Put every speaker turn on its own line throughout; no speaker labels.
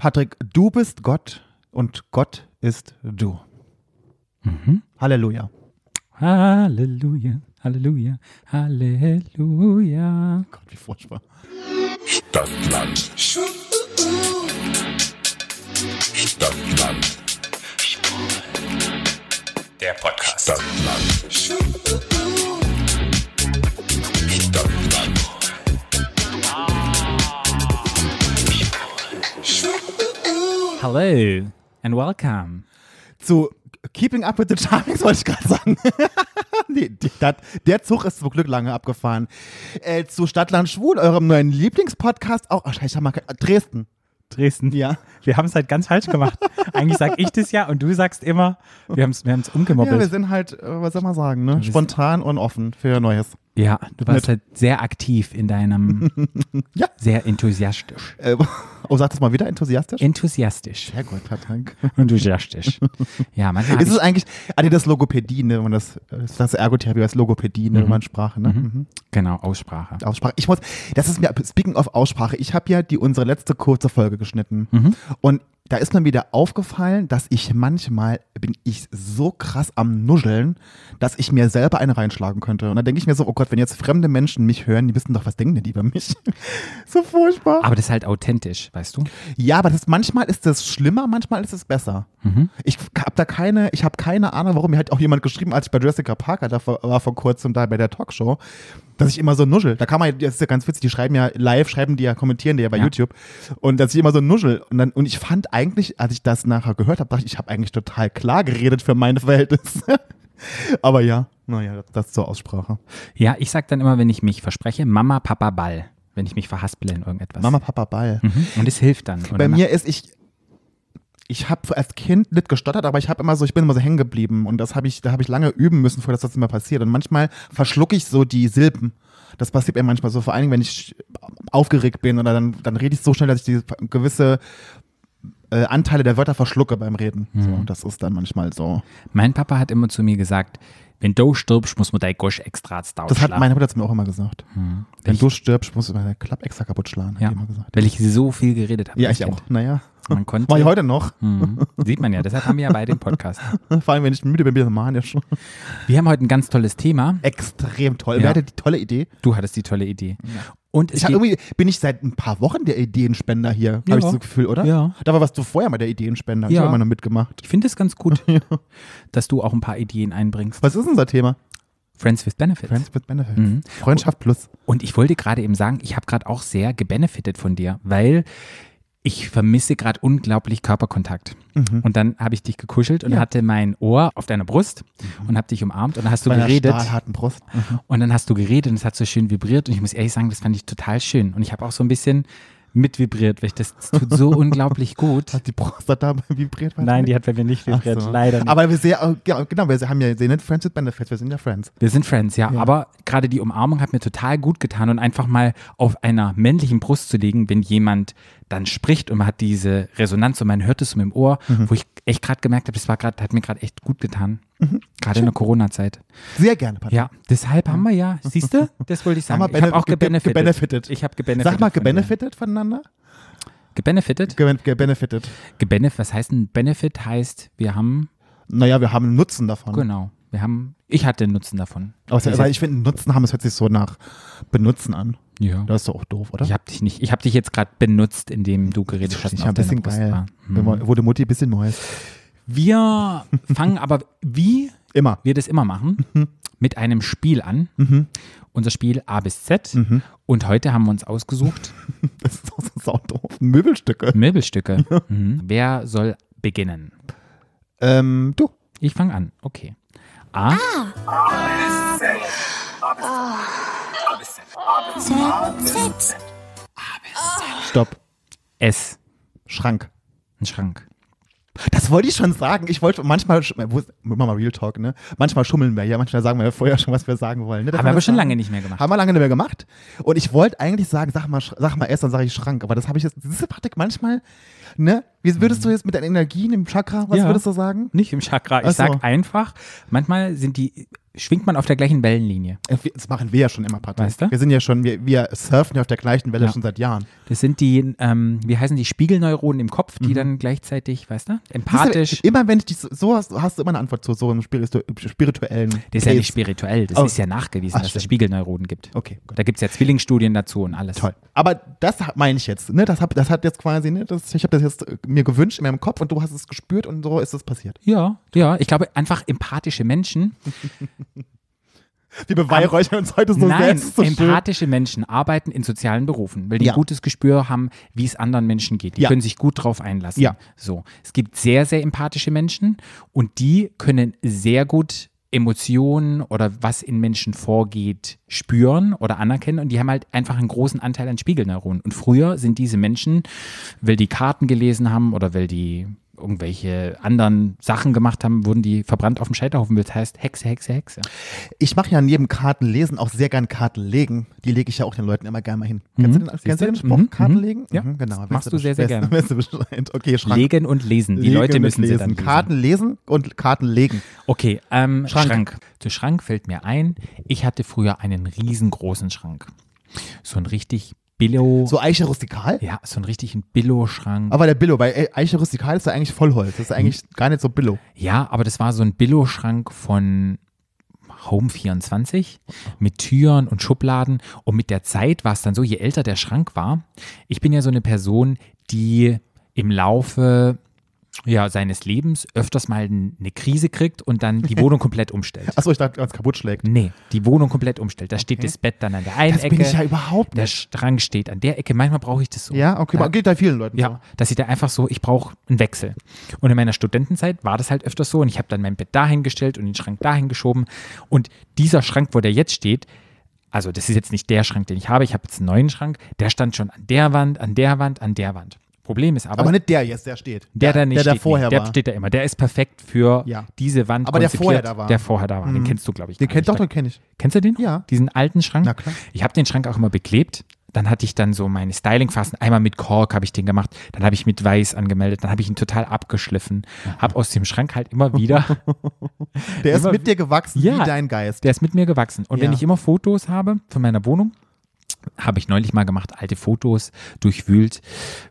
Patrick, du bist Gott und Gott ist du.
Mhm.
Halleluja.
Halleluja, Halleluja, Halleluja.
Gott, wie furchtbar.
Stadtland. Stadtland.
Der Podcast.
Stadtland.
Hello and welcome.
Zu Keeping Up with the Charmings wollte ich gerade sagen. die, die, dat, der Zug ist zum Glück lange abgefahren. Äh, zu Stadtland Schwul, eurem neuen Lieblingspodcast. Auch, ach, scheiße, mal, ke- Dresden.
Dresden.
Ja.
Wir haben es halt ganz falsch gemacht. Eigentlich sag ich das ja und du sagst immer, wir haben es wir haben's
Ja, wir sind halt, äh, was soll man sagen, ne? Spontan und offen für Neues.
Ja, du warst halt sehr aktiv in deinem,
Ja.
sehr enthusiastisch.
Äh, oh, sag das mal wieder, enthusiastisch?
Enthusiastisch.
Sehr gut, Patrick.
Enthusiastisch. Ja, manchmal hab
Ist es
ich,
eigentlich, nee, das ist Logopädie, ne, wenn man das, das Ergotherapie als Logopädie, ne, wenn man Sprache, ne? Mhm.
genau, Aussprache.
Aussprache. Ich muss, das ist mir, speaking of Aussprache, ich habe ja die unsere letzte kurze Folge geschnitten.
Mhm.
Und da ist mir wieder aufgefallen, dass ich manchmal bin ich so krass am Nuscheln, dass ich mir selber eine reinschlagen könnte. Und dann denke ich mir so, oh Gott, wenn jetzt fremde Menschen mich hören, die wissen doch, was denken denn die über mich? so furchtbar.
Aber das ist halt authentisch, weißt du?
Ja, aber das, manchmal ist das schlimmer, manchmal ist es besser. Ich habe da keine, ich habe keine Ahnung, warum. Mir hat auch jemand geschrieben, als ich bei Jessica Parker da vor, war vor kurzem da bei der Talkshow, dass ich immer so nuschel. Da kann man, das ist ja ganz witzig, die schreiben ja live, schreiben die ja, kommentieren die ja bei
Ja.
YouTube. Und dass ich immer so nuschel. Und, dann, und ich fand eigentlich, als ich das nachher gehört habe, dachte ich, ich habe eigentlich total klar geredet für meine Verhältnisse. aber ja, naja, das zur Aussprache.
Ja, ich sag dann immer, wenn ich mich verspreche, Mama, Papa, Ball. Wenn ich mich verhaspele in irgendetwas.
Mama, Papa, Ball.
Mhm. Und es hilft dann.
Bei mir ist ich ich habe als Kind nicht gestottert, aber ich habe immer so, ich bin immer so hängen geblieben und das habe ich, da habe ich lange üben müssen, vor dass das immer passiert. Und manchmal verschlucke ich so die Silben. Das passiert mir manchmal so, vor allen Dingen, wenn ich aufgeregt bin oder dann, dann rede ich so schnell, dass ich die gewisse äh, Anteile der Wörter verschlucke beim Reden. So, das ist dann manchmal so.
Mein Papa hat immer zu mir gesagt, wenn du stirbst, muss man dein Gosch extra Dauer
Das hat meine Mutter zu mir auch immer gesagt. Wenn
Wenn
du stirbst, musst du deine Klapp extra kaputt schlagen,
ja,
die immer gesagt.
weil ich so viel geredet habe.
Ja, ich
Kind.
auch. Naja.
Man konnte,
Mach ich heute noch.
Mhm. Sieht man ja, deshalb haben wir ja beide den Podcast.
Vor allem, wenn ich müde bin, bin ich manisch.
Wir haben heute ein ganz tolles Thema.
Extrem toll.
Ja.
Wer hatte die tolle Idee?
Du hattest die tolle Idee. Und
Ich hab irgendwie bin ich seit ein paar Wochen der Ideenspender hier,
Ja.
habe ich so das Gefühl, oder?
Ja.
Da warst du vorher mal der Ideenspender. Ich
Ja.
habe immer noch mitgemacht.
ich finde es ganz gut, dass du auch ein paar Ideen einbringst.
Was ist unser Thema?
Friends with Benefits.
Friends with Benefits.
Mhm.
Freundschaft plus.
Und ich wollte gerade eben sagen, ich habe gerade auch sehr gebenefitet von dir, weil ich vermisse gerade unglaublich Körperkontakt. Und dann habe ich dich gekuschelt und
Mhm. Ja. Mhm.
hatte mein Ohr auf deiner Brust und habe dich umarmt und dann hast du
Bei einer
geredet.
stahlharten Brust.
Und dann hast du geredet und es hat so schön vibriert und ich muss ehrlich sagen, das fand ich total schön. Und ich habe auch so ein bisschen mitvibriert, weil ich das, das tut so unglaublich gut.
Hat die Prostata vibriert?
Nein, die hat bei mir nicht vibriert,
so.
leider nicht.
Aber wir sehen, ja, genau, wir haben ja sehen nicht Friends with Benefits, wir sind ja Friends.
Wir sind Friends, ja.
Ja.
Aber gerade die Umarmung hat mir total gut getan und einfach mal auf einer männlichen Brust zu liegen, wenn jemand dann spricht und man hat diese Resonanz und man hört es so im Ohr,
Mhm.
wo ich echt gerade gemerkt habe, das war gerade, hat mir gerade echt gut getan. Gerade in der Corona-Zeit.
Sehr gerne, Patrick.
Ja, deshalb haben wir ja, siehst du, das wollte ich sagen. Ich habe auch
ge- ge-
gebenefitet.
gebenefitet.
Ich habe gebenefitet.
Sag mal,
von
gebenefitet voneinander?
Gebenefitet?
Ge gebenefitet.
Gebenef, was heißt ein Benefit? Heißt, wir haben,
Naja, wir haben einen Nutzen davon.
genau, wir haben, ich hatte einen Nutzen davon.
Aber, weil ich finde, einen Nutzen haben, es hört sich so nach Benutzen an.
Ja.
Das ist doch auch doof, oder?
Ich habe dich nicht, ich habe dich jetzt gerade benutzt, indem du geredet hast.
ich
und
ein bisschen geil. man- Wurde Mutti ein bisschen Neues.
Wir fangen aber, wie
Immer.
wir das immer machen, mit einem Spiel an. Unser Spiel A bis Z. Und heute haben wir uns ausgesucht
Das ist auch so saudoof. Möbelstücke.
Möbelstücke. Mhm. Wer soll beginnen?
Ähm, du.
Ich fange an. Okay. A.
Stopp.
S.
Schrank.
Ein Schrank.
Das wollte ich schon sagen. Ich wollte manchmal, wir mal Real Talk, ne? Manchmal schummeln wir ja, manchmal sagen wir ja vorher schon, was wir sagen wollen. Ne?
Haben wir aber schon
sagen?
lange nicht mehr gemacht.
Haben wir lange nicht mehr gemacht. Und ich wollte eigentlich sagen, sag mal, sag mal S, dann sage ich Schrank. Aber das habe ich jetzt, diese Patrick manchmal, ne? Wie würdest du jetzt mit deinen Energien im Chakra, was
Ja.
würdest du sagen?
Nicht im Chakra. Ich
so.
sag einfach, manchmal sind die, schwingt man auf der gleichen Wellenlinie.
Äh, Das machen wir ja schon immer, Patrick.
Weißt du?
Wir sind ja schon, wir, wir surfen ja auf der gleichen Welle
Ja.
schon seit Jahren.
Das sind die, ähm, wie heißen die, Spiegelneuronen im Kopf,
Mhm.
die dann gleichzeitig, weißt du, empathisch.
Du, immer wenn ich dich so, hast, hast du immer eine Antwort zu so einem spiritu spirituellen.
Das ist ja nicht
Case.
spirituell, das
Oh.
ist ja nachgewiesen,
Ach,
dass es
stimmt.
Spiegelneuronen gibt.
Okay, gut.
Da gibt es ja Zwillingsstudien dazu und alles.
Toll. Aber das meine ich jetzt. Ne? Das, hab, das hat jetzt quasi, ne? das, ich habe das jetzt äh, mir gewünscht in meinem Kopf und du hast es gespürt und so ist es passiert.
Ja, ja. Ich glaube, einfach empathische Menschen.
Wir beweihräuchern uns heute so
Nein,
selbst. So schön.
empathische Menschen arbeiten in sozialen Berufen, weil die
Ja.
ein gutes Gespür haben, wie es anderen Menschen geht. Die
Ja.
können sich gut drauf einlassen.
Ja.
So. Es gibt sehr, sehr empathische Menschen und die können sehr gut Emotionen oder was in Menschen vorgeht, spüren oder anerkennen und die haben halt einfach einen großen Anteil an Spiegelneuronen. Und früher sind diese Menschen, weil die Karten gelesen haben oder weil die irgendwelche anderen Sachen gemacht haben, wurden die verbrannt auf dem Scheiterhaufen. Das heißt Hexe, Hexe, Hexe.
Ich mache ja neben Karten lesen auch sehr gern Karten legen. Die lege ich ja auch den Leuten immer gerne mal hin. Kennst, du den, kennst du
du?
den Spruch?
Mhm,
Karten
mhm.
legen?
Ja,
Mhm, genau.
das machst du sehr, sehr gerne.
Okay, Schrank.
Legen und lesen. Die
Legen
Leute müssen sie
lesen.
dann lesen.
Karten lesen und Karten legen.
Okay, ähm,
Schrank.
Schrank. Zu Schrank fällt mir ein, ich hatte früher einen riesengroßen Schrank. So ein richtig Billo.
So Eiche rustikal?
ja, so ein richtig ein Billo-Schrank.
Aber der Billo, weil äh, Eiche rustikal ist ja eigentlich Vollholz. Das ist eigentlich gar nicht so Billo.
Ja, aber das war so ein Billo-Schrank von Home 24 mit Türen und Schubladen. Und mit der Zeit war es dann so, je älter der Schrank war, ich bin ja so eine Person, die im Laufe ja, seines Lebens öfters mal eine Krise kriegt und dann die Wohnung komplett umstellt.
Achso, ich dachte, ganz kaputt schlägt.
Nee, die Wohnung komplett umstellt. Da steht
Okay.
das Bett dann an der einen
Das
Ecke.
bin ich ja überhaupt
der
nicht.
Schrank steht an der Ecke. Manchmal brauche ich das so.
Ja, okay,
Da-
geht da vielen Leuten so.
ja, dass ich da einfach so, ich brauche einen Wechsel. Und in meiner Studentenzeit war das halt öfters so und ich habe dann mein Bett dahin gestellt und den Schrank dahin geschoben. Und dieser Schrank, wo der jetzt steht, also das ist jetzt nicht der Schrank, den ich habe, ich habe jetzt einen neuen Schrank, der stand schon an der Wand, an der Wand, an der Wand. Problem ist aber,
Aber nicht der jetzt, der steht.
der, der nicht
der, der
steht,
vorher
der
war.
steht da immer. Der ist perfekt für
Ja.
diese Wand
Aber der vorher da war.
Der vorher da war. Den
Mhm.
kennst du, glaube ich.
Den kennt
nicht.
doch, den kenne ich.
Kennst du den?
Ja.
Diesen alten Schrank?
Na klar.
Ich habe den Schrank auch immer beklebt. Dann hatte ich dann so meine Styling-Phasen. Einmal mit Kork habe ich den gemacht. Dann habe ich mit Weiß angemeldet. Dann habe ich ihn total abgeschliffen. Habe aus dem Schrank halt immer wieder,
Der ist
Immer-
mit dir gewachsen
Ja.
wie dein Geist.
der ist mit mir gewachsen. Und wenn
Ja.
ich immer Fotos habe von meiner Wohnung, habe ich neulich mal gemacht, alte Fotos durchwühlt,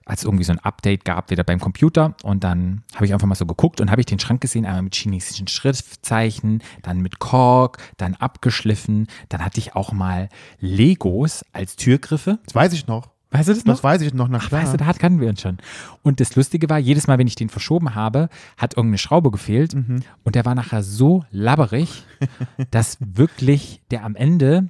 als es irgendwie so ein Update gab, wieder beim Computer. Und dann habe ich einfach mal so geguckt und habe ich den Schrank gesehen, einmal mit chinesischen Schriftzeichen, dann mit Kork, dann abgeschliffen. Dann hatte ich auch mal Legos als Türgriffe.
Das weiß ich noch.
Weißt du das noch?
Das weiß ich noch, na
Ach,
klar.
weißt du, da kannten wir uns schon. Und das Lustige war, jedes Mal, wenn ich den verschoben habe, hat irgendeine Schraube gefehlt.
Mhm.
Und der war nachher so labberig, dass wirklich der am Ende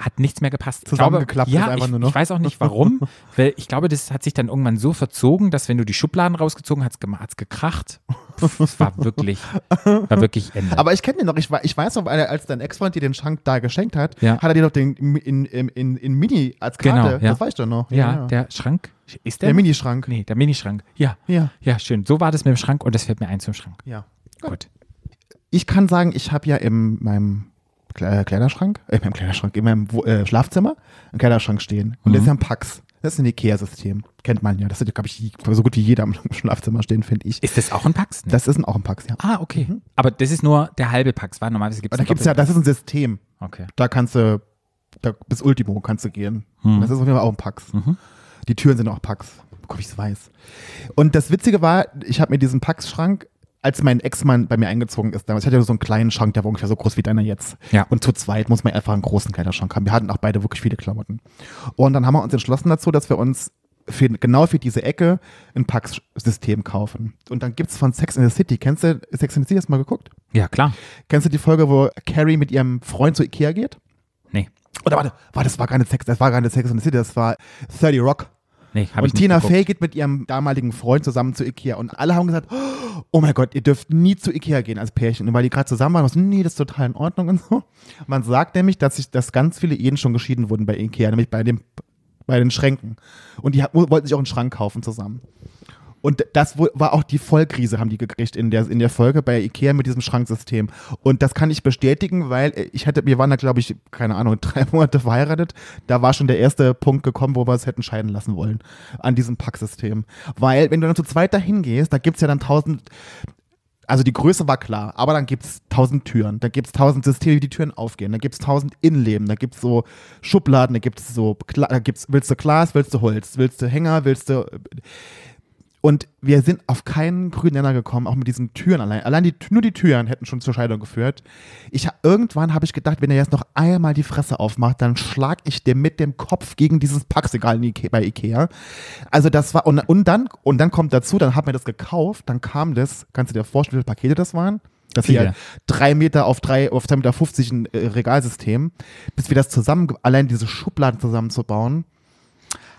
hat nichts mehr gepasst. Ich
Zusammengeklappt
ja,
ist einfach
ich,
nur noch.
Ich weiß auch nicht warum, weil ich glaube, das hat sich dann irgendwann so verzogen, dass wenn du die Schubladen rausgezogen hast, hat es gekracht. Es war wirklich, war wirklich Ende.
Aber ich kenne den noch. Ich, ich weiß noch, als dein Ex-Freund dir den Schrank da geschenkt hat,
Ja.
hat er dir doch den in, in, in, in Mini als Karte.
Genau, ja.
Das weißt du noch.
ja, der Schrank, ist der?
der
noch?
Minischrank.
Nee, der Minischrank. Ja,
Ja.
ja, schön. So war das mit dem Schrank und das fällt mir ein zum Schrank.
ja.
Gut.
Ich kann sagen, ich habe ja in meinem Kleiderschrank, äh, in meinem Kleiderschrank, in meinem äh, Schlafzimmer einen Kleiderschrank stehen. Und das ist ja ein Pax. Das ist ein Ikea-System. Kennt man ja. Das hat, glaube ich, so gut wie jeder im Schlafzimmer stehen, finde ich.
Ist das auch ein Pax? Nee.
Das ist ein, auch ein Pax, ja.
Ah, okay. Aber das ist nur der halbe Pax, war normalerweise gibt es
da gibt's ja, das ist ein System.
Okay.
Da kannst du, da, bis Ultimo kannst du gehen.
Hm.
Das ist auf jeden Fall auch ein Pax.
Mhm.
Die Türen sind auch Pax. Guck, ich es weiß. Und das Witzige war, ich habe mir diesen Pax-Schrank, als mein Ex-Mann bei mir eingezogen ist, damals ich hatte ja so einen kleinen Schrank, der war ungefähr so groß wie deiner jetzt.
Ja.
Und zu zweit muss man einfach einen großen Kleiderschrank haben. Wir hatten auch beide wirklich viele Klamotten. Und dann haben wir uns entschlossen dazu, dass wir uns für, genau für diese Ecke ein Pax-System kaufen. Und dann gibt's von Sex in the City, kennst du Sex in the City, hast du mal geguckt?
Ja, klar.
Kennst du die Folge, wo Carrie mit ihrem Freund zu Ikea geht?
Nee.
Oder warte, warte, das war nicht Sex, das war gar nicht Sex in the City, das war 30 Rock.
Nee, ich
Und Tina. Fey geht mit ihrem damaligen Freund zusammen zu Ikea und alle haben gesagt, oh mein Gott, ihr dürft nie zu Ikea gehen als Pärchen. Und weil die gerade zusammen waren, war so, nee, das ist total in Ordnung und so. Man sagt nämlich, dass sich, dass ganz viele Ehen schon geschieden wurden bei Ikea, nämlich bei dem, bei den Schränken. Und die wollten sich auch einen Schrank kaufen zusammen. Und das war auch die Vollkrise, haben die gekriegt in der, in der Folge bei Ikea mit diesem Schranksystem. Und das kann ich bestätigen, weil ich hatte, wir waren da, glaube ich, keine Ahnung, drei Monate verheiratet. Da war schon der erste Punkt gekommen, wo wir es hätten scheiden lassen wollen an diesem Packsystem. Weil, wenn du dann zu zweit dahin gehst, da gibt's ja dann tausend also die Größe war klar, aber dann gibt es tausend Türen, da gibt es tausend Systeme, wie die Türen aufgehen, da gibt es tausend Innenleben, da gibt es so Schubladen, da gibt es so, da gibt's, willst du Glas, willst du Holz, willst du Hänger, willst du. Und wir sind auf keinen grünen Nenner gekommen, auch mit diesen Türen allein. Allein die, nur die Türen hätten schon zur Scheidung geführt. Ich, irgendwann habe ich gedacht, wenn er jetzt noch einmal die Fresse aufmacht, dann schlag ich dir mit dem Kopf gegen dieses Ike bei Ikea. Also das war, und, und dann, und dann kommt dazu, dann haben wir das gekauft, dann kam das, kannst du dir vorstellen, wie viele Pakete das waren? Das hier drei Meter auf drei, auf drei Meter 50 ein äh, Regalsystem, bis wir das zusammen, allein diese Schubladen zusammenzubauen.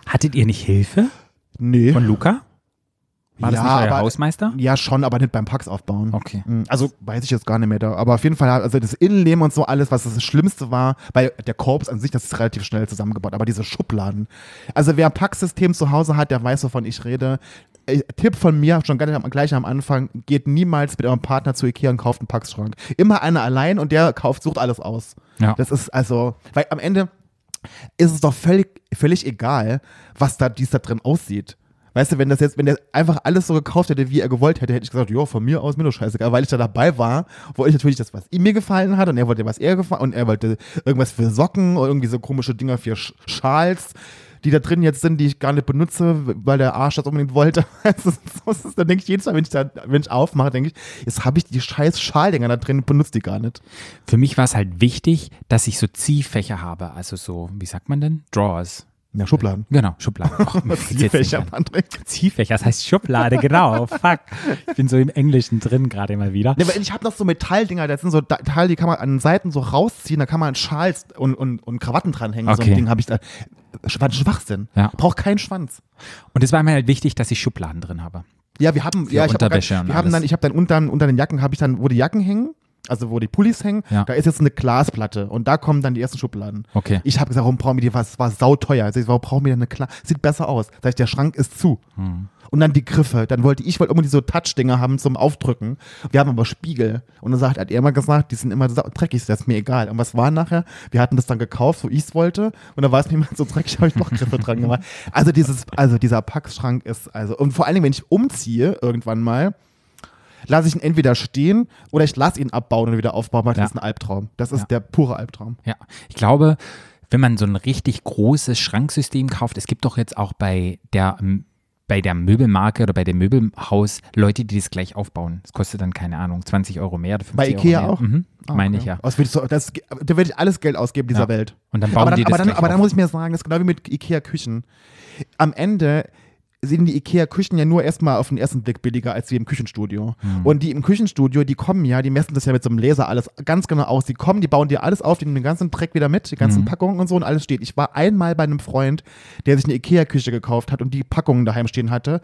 Hattet ihr nicht Hilfe
Nee.
von Luca? War das
Ja,
nicht euer
aber-
Hausmeister?
Ja, schon, aber nicht beim Packs aufbauen.
Okay.
Mm, Also weiß ich jetzt gar nicht mehr da. Aber auf jeden Fall, also das Innenleben und so alles, was das Schlimmste war, weil der Korps an sich, das ist relativ schnell zusammengebaut, aber diese Schubladen. Also wer ein Packsystem zu Hause hat, der weiß, wovon ich rede. Äh, Tipp von mir, schon gleich am, gleich am Anfang, geht niemals mit eurem Partner zu Ikea und kauft einen Packschrank. Immer einer allein und der kauft, sucht alles aus.
Ja.
Das ist also, weil am Ende ist es doch völlig, völlig egal, was da, dies da drin aussieht. Weißt du, wenn das jetzt, wenn der einfach alles so gekauft hätte, wie er gewollt hätte, hätte ich gesagt, jo, von mir aus mir doch scheißegal, weil ich da dabei war, wollte ich natürlich das, was ihm mir gefallen hat und er wollte was er gefallen und er wollte irgendwas für Socken oder irgendwie so komische Dinger für Sch Schals, die da drin jetzt sind, die ich gar nicht benutze, weil der Arsch das unbedingt wollte. Dann denke ich jedes Mal, wenn ich da, wenn ich aufmache, denke ich, jetzt habe ich die scheiß Schaldinger da drin benutze die gar nicht.
Für mich war es halt wichtig, dass ich so Ziehfächer habe. Also so, wie sagt man denn? Drawers.
Ja, Schubladen.
Genau, Schubladen. Och,
Ziehfächer. Patrick.
Ziehfächer, das heißt Schublade, genau. Fuck. Ich bin so im Englischen drin gerade mal wieder.
Weil ich habe noch so Metalldinger, das sind so Teile, die kann man an den Seiten so rausziehen, da kann man Schals und, und, und Krawatten dranhängen. So
Okay.
ein Ding habe ich da. Schwanz Schwachsinn.
Ja.
Braucht keinen Schwanz.
Und es war mir halt wichtig, dass ich Schubladen drin habe.
Ja, wir haben, ja, ich habe wir haben dann, ich habe dann unter, unter den Jacken habe ich dann, wo die Jacken hängen, also wo die Pullis hängen,
Ja.
da ist jetzt eine Glasplatte und da kommen dann die ersten Schubladen.
Okay.
Ich habe gesagt, warum brauchen wir die, was war sauteuer. Also warum brauchen wir denn eine Glas, sieht besser aus. Sag ich, der Schrank ist zu.
Hm.
Und dann die Griffe. Dann wollte ich wollte unbedingt so Touch-Dinger haben zum Aufdrücken. Wir haben aber Spiegel. Und dann sagt, hat er immer gesagt, die sind immer sau- dreckig, das ist mir egal. Und was war nachher? Wir hatten das dann gekauft, wo ich es wollte. Und dann war es mir immer so dreckig, habe ich noch Griffe dran gemacht. Also dieses, also dieser Packschrank ist, also, und vor allen Dingen, wenn ich umziehe, irgendwann mal, lasse ich ihn entweder stehen oder ich lasse ihn abbauen und wieder aufbauen, weil
Ja.
das ist ein Albtraum. Das ist
Ja.
der pure Albtraum.
Ja, ich glaube, wenn man so ein richtig großes Schranksystem kauft, es gibt doch jetzt auch bei der, ähm, bei der Möbelmarke oder bei dem Möbelhaus Leute, die das gleich aufbauen. Das kostet dann, keine Ahnung, 20 Euro mehr oder 50
Bei Ikea
Euro mehr.
auch?
Mhm,
Ah,
meine
okay.
ich ja.
Ich so, das, da würde ich alles Geld ausgeben dieser
Ja.
Welt.
Und dann bauen
aber dann,
die das
aber dann, aber dann muss ich mir sagen, das ist genau wie mit Ikea-Küchen. Am Ende sind die Ikea-Küchen ja nur erstmal auf den ersten Blick billiger als die im Küchenstudio.
Hm.
Und die im Küchenstudio, die kommen ja, die messen das ja mit so einem Laser alles ganz genau aus. Die kommen, die bauen dir alles auf, die nehmen den ganzen Dreck wieder mit, die ganzen
Hm.
Packungen und so und alles steht. Ich war einmal bei einem Freund, der sich eine Ikea-Küche gekauft hat und die Packungen daheim stehen hatte.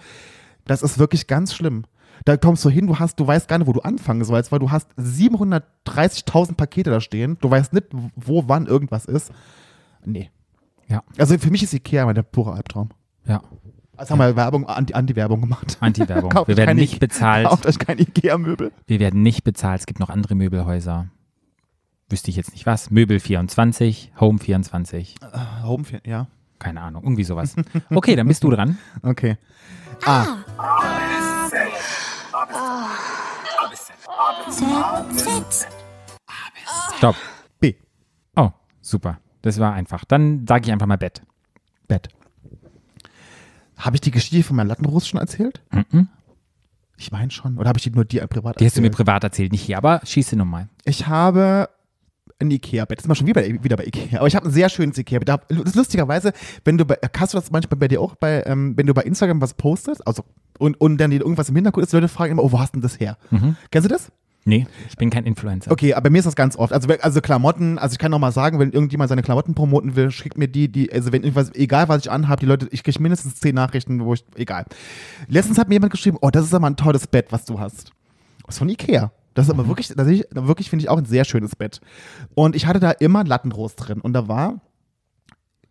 Das ist wirklich ganz schlimm. Da kommst du hin, du hast, du weißt gar nicht, wo du anfangen sollst, weil du hast 730.000 Pakete da stehen. Du weißt nicht, wo wann irgendwas ist. Nee.
Ja,
Also für mich ist Ikea immer der pure Albtraum.
ja.
Also haben wir Werbung, Anti- Anti-Werbung gemacht.
Anti-Werbung. Wir werden
keine
nicht bezahlt.
Kauft euch kein Ikea-Möbel.
Wir werden nicht bezahlt. Es gibt noch andere Möbelhäuser. Wüsste ich jetzt nicht was. Möbel 24, Home 24.
Home, ja.
Keine Ahnung, irgendwie sowas. Okay, dann bist du dran.
Okay. Ah,
Stopp.
B.
Oh, super. Das war einfach. Dann sage ich einfach mal Bett.
Bett. Habe ich die Geschichte von meinem Lattenrost schon erzählt?
Mhm.
Ich meine schon. Oder habe ich die nur dir privat
Die hast du mir
erzählt?
privat erzählt, nicht hier, aber schieße nochmal.
Ich habe ein Ikea-Bett. Das ist mal schon wieder, wieder bei Ikea. Aber ich habe ein sehr schönes Ikea-Bett. Da- Das ist lustigerweise, wenn du bei, hast du das manchmal bei dir auch, bei, ähm, wenn du bei Instagram was postest, also und, und dann irgendwas im Hintergrund ist, Leute fragen immer, oh, wo hast du denn das her? Kennst du das?
Nee, ich bin kein Influencer.
Okay, aber mir ist das ganz oft. Also, also Klamotten, also ich kann noch mal sagen, wenn irgendjemand seine Klamotten promoten will, schickt mir die, die, also wenn irgendwas, egal was ich anhabe, die Leute, ich kriege mindestens zehn Nachrichten, wo ich, egal. Letztens hat mir jemand geschrieben, oh, das ist aber ein tolles Bett, was du hast. Das ist von Ikea. Das ist aber wirklich, das ist, wirklich finde ich auch ein sehr schönes Bett. Und ich hatte da immer Lattenrost drin und da war,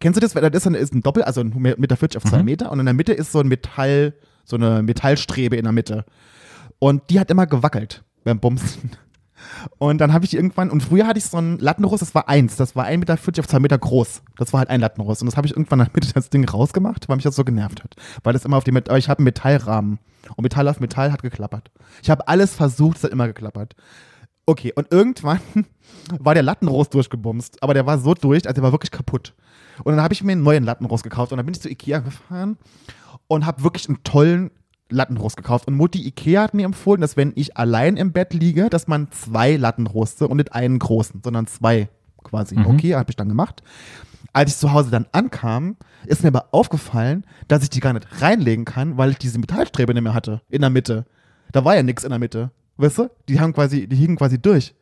kennst du das? Weil Das ist ein, ist ein Doppel, also ein Meter 40 auf zwei Meter und in der Mitte ist so ein Metall, so eine Metallstrebe in der Mitte. Und die hat immer gewackelt beim Bumsen. Und dann habe ich irgendwann, und früher hatte ich so ein Lattenrost, das war eins, das war 1,40 Meter auf zwei Meter groß. Das war halt ein Lattenrost. Und das habe ich irgendwann Mitte das Ding rausgemacht, weil mich das so genervt hat. Weil das immer auf aber ich habe einen Metallrahmen. Und Metall auf Metall hat geklappert. Ich habe alles versucht, es hat immer geklappert. Okay, und irgendwann war der Lattenrost durchgebumst, aber der war so durch, also der war wirklich kaputt. Und dann habe ich mir einen neuen Lattenrost gekauft und dann bin ich zu Ikea gefahren und habe wirklich einen tollen Lattenrost gekauft. Und Mutti Ikea hat mir empfohlen, dass wenn ich allein im Bett liege, dass man zwei Lattenroste und nicht einen großen, sondern zwei quasi. Okay, habe ich dann gemacht. Als ich zu Hause dann ankam, ist mir aber aufgefallen, dass ich die gar nicht reinlegen kann, weil ich diese Metallstrebe nicht mehr hatte in der Mitte. Da war ja nichts in der Mitte. Weißt du? Die haben quasi, die hingen quasi durch.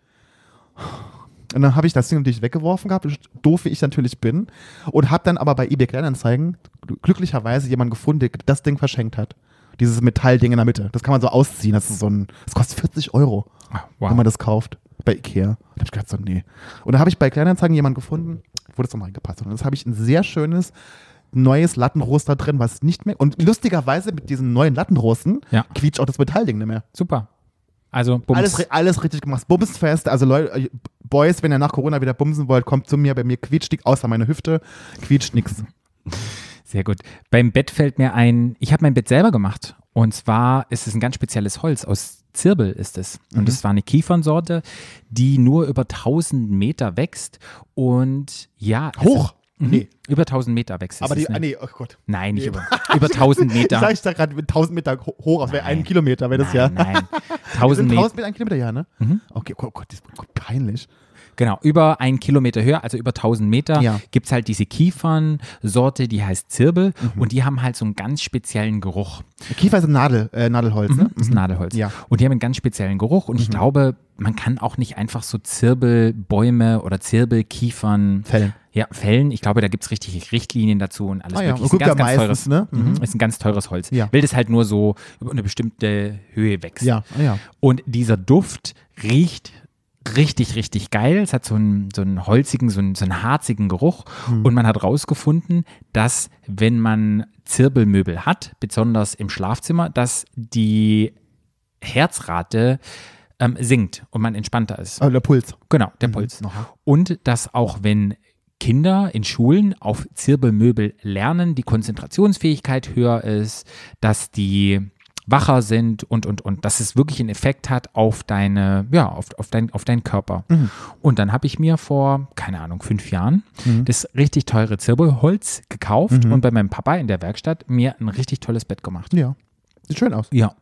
Und dann habe ich das Ding natürlich weggeworfen gehabt, doof wie ich natürlich bin. Und habe dann aber bei eBay Kleinanzeigen glücklicherweise jemanden gefunden, der das Ding verschenkt hat. Dieses Metallding in der Mitte. Das kann man so ausziehen. Das ist so ein, das kostet 40 Euro,
Ah,
wenn man das kauft. Bei Ikea. Da habe ich gedacht, so, nee. Und da habe ich bei Kleinanzeigen jemanden gefunden, wo das noch reingepasst hat. Und jetzt habe ich ein sehr schönes neues Lattenrost da drin, was nicht mehr. Und lustigerweise mit diesen neuen Lattenrosten
Ja.
quietscht auch das Metallding nicht mehr.
Super. Also, Bums.
Alles, alles richtig gemacht. Bumsfest. Also Leute, äh, Boys, wenn ihr nach Corona wieder bumsen wollt, kommt zu mir. Bei mir quietscht nichts, außer meine Hüfte. Quietscht nichts.
Sehr gut. Beim Bett fällt mir ein, ich habe mein Bett selber gemacht. Und zwar ist es ein ganz spezielles Holz. Aus Zirbel ist es. Und es war eine Kiefernsorte, die nur über 1000 Meter wächst. Und ja.
Hoch?
Ist, mhm,
Nee.
Über 1000 Meter wächst es.
Aber die, ah, nee, oh Gott.
Nein, nicht
Nee.
über, über 1000
Ich
Meter.
sag ich da gerade mit 1000 Meter ho- hoch, das wäre ein Kilometer, wäre das ja.
Nein, nein.
Sind
1000 Meter.
1000 Meter ein Kilometer, ja, ne? Okay, oh Gott, das ist peinlich.
Genau, über einen Kilometer höher, also über 1000 Meter,
Ja.
gibt es halt diese Kiefernsorte, die heißt Zirbel und die haben halt so einen ganz speziellen Geruch.
Kiefer ist ein Nadel, äh, Nadelholz, ne?
Das ist Nadelholz.
Ja.
Und die haben einen ganz speziellen Geruch und ich glaube, man kann auch nicht einfach so Zirbelbäume oder Zirbelkiefern
Fällen.
Ja, Fällen. Ich glaube, da gibt es richtig Richtlinien dazu und alles
Ah ja,
Ist ein ganz,
ja
ganz
meistens,
teures,
ne?
Mhm. Ist ein ganz teures Holz.
Ja.
Weil das halt nur so über eine bestimmte Höhe wächst.
Ja, ah ja.
Und dieser Duft riecht richtig, richtig geil. Es hat so einen, so einen holzigen, so einen, so einen harzigen Geruch.
Hm.
Und man hat rausgefunden, dass wenn man Zirbelmöbel hat, besonders im Schlafzimmer, dass die Herzrate ähm, sinkt und man entspannter ist.
Aber der Puls.
Genau, der Puls. Und dass auch wenn Kinder in Schulen auf Zirbelmöbel lernen, die Konzentrationsfähigkeit höher ist, dass die wacher sind und, und, und, dass es wirklich einen Effekt hat auf deine, ja, auf, auf, dein, auf deinen Körper. Und dann habe ich mir vor, keine Ahnung, fünf Jahren das richtig teure Zirbelholz gekauft und bei meinem Papa in der Werkstatt mir ein richtig tolles Bett gemacht.
Ja. Sieht schön aus.
Ja.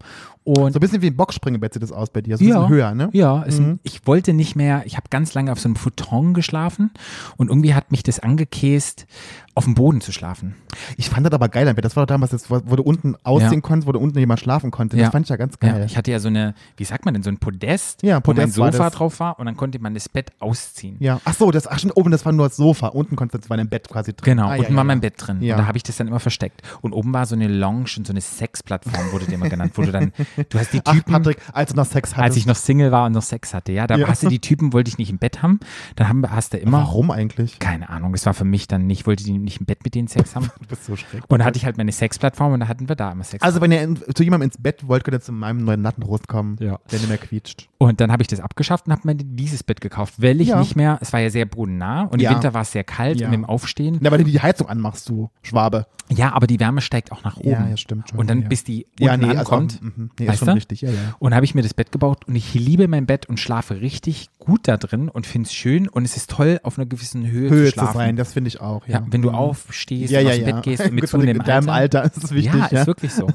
Und
So ein bisschen wie ein Boxspringebett sieht das aus bei dir. So ein
ja,
bisschen höher, ne?
Ja, es, ich wollte nicht mehr, ich habe ganz lange auf so einem Futon geschlafen und irgendwie hat mich das angekäst, auf dem Boden zu schlafen.
Ich fand das aber geil. Das war doch damals, das, wo du unten ausziehen konntest, wo du unten jemand schlafen konnte. Das
Ja.
fand ich ja ganz geil.
Ja, ich hatte ja so eine, wie sagt man denn, so ein Podest,
Ja,
wo mein
Podest
Sofa
das.
drauf war und dann konnte man das Bett ausziehen.
Ja. Ach so, das, ach schon, oben, das war nur das Sofa. Unten konntest du war ein Bett quasi drin.
Genau,
Ah,
unten
ja,
war
ja,
mein
ja.
Bett drin.
Ja.
Und da habe ich das dann immer versteckt. Und oben war so eine Lounge und so eine Sexplattform, wurde die immer genannt, wo du dann, du hast die
Ach,
Typen,
Patrick, als du noch Sex hattest.
als ich noch Single war und noch Sex hatte, ja, da
Ja.
hast du die Typen, wollte ich nicht im Bett haben, dann haben, hast du immer,
Warum eigentlich?
keine Ahnung, das war für mich dann nicht, wollte die nicht im Bett mit denen Sex haben.
Du bist so schrecklich.
Und da hatte ich halt meine Sexplattform und da hatten wir da immer Sex.
Also, wenn ihr in, zu jemandem ins Bett wollt, könnt ihr zu meinem neuen Lattenrost kommen,
Ja.
der nicht mehr quietscht.
und dann habe ich das abgeschafft und habe mir dieses Bett gekauft, weil ich
Ja.
nicht mehr, es war ja sehr bodennah und
Ja.
im Winter war es sehr kalt
Ja.
und im Aufstehen.
Na, weil du die Heizung anmachst, du Schwabe.
Ja, aber die Wärme steigt auch nach oben.
Ja, ja, stimmt schon,
Und dann bis die
Ja, nee, also,
ankommt.
mhm, nee, ist
weißt
schon
du?
richtig, ja, ja.
Und habe ich mir das Bett gebaut und ich liebe mein Bett und schlafe richtig gut da drin und finde es schön und es ist toll, auf einer gewissen Höhe,
Höhe
zu
zu
schlafen.
sein, das finde ich auch. Ja,
ja, wenn du aufstehst
ja,
und
ja,
aus dem Bett gehst und mit zunehmendem
in deinem Alter ist es wichtig.
ja, ist wirklich so.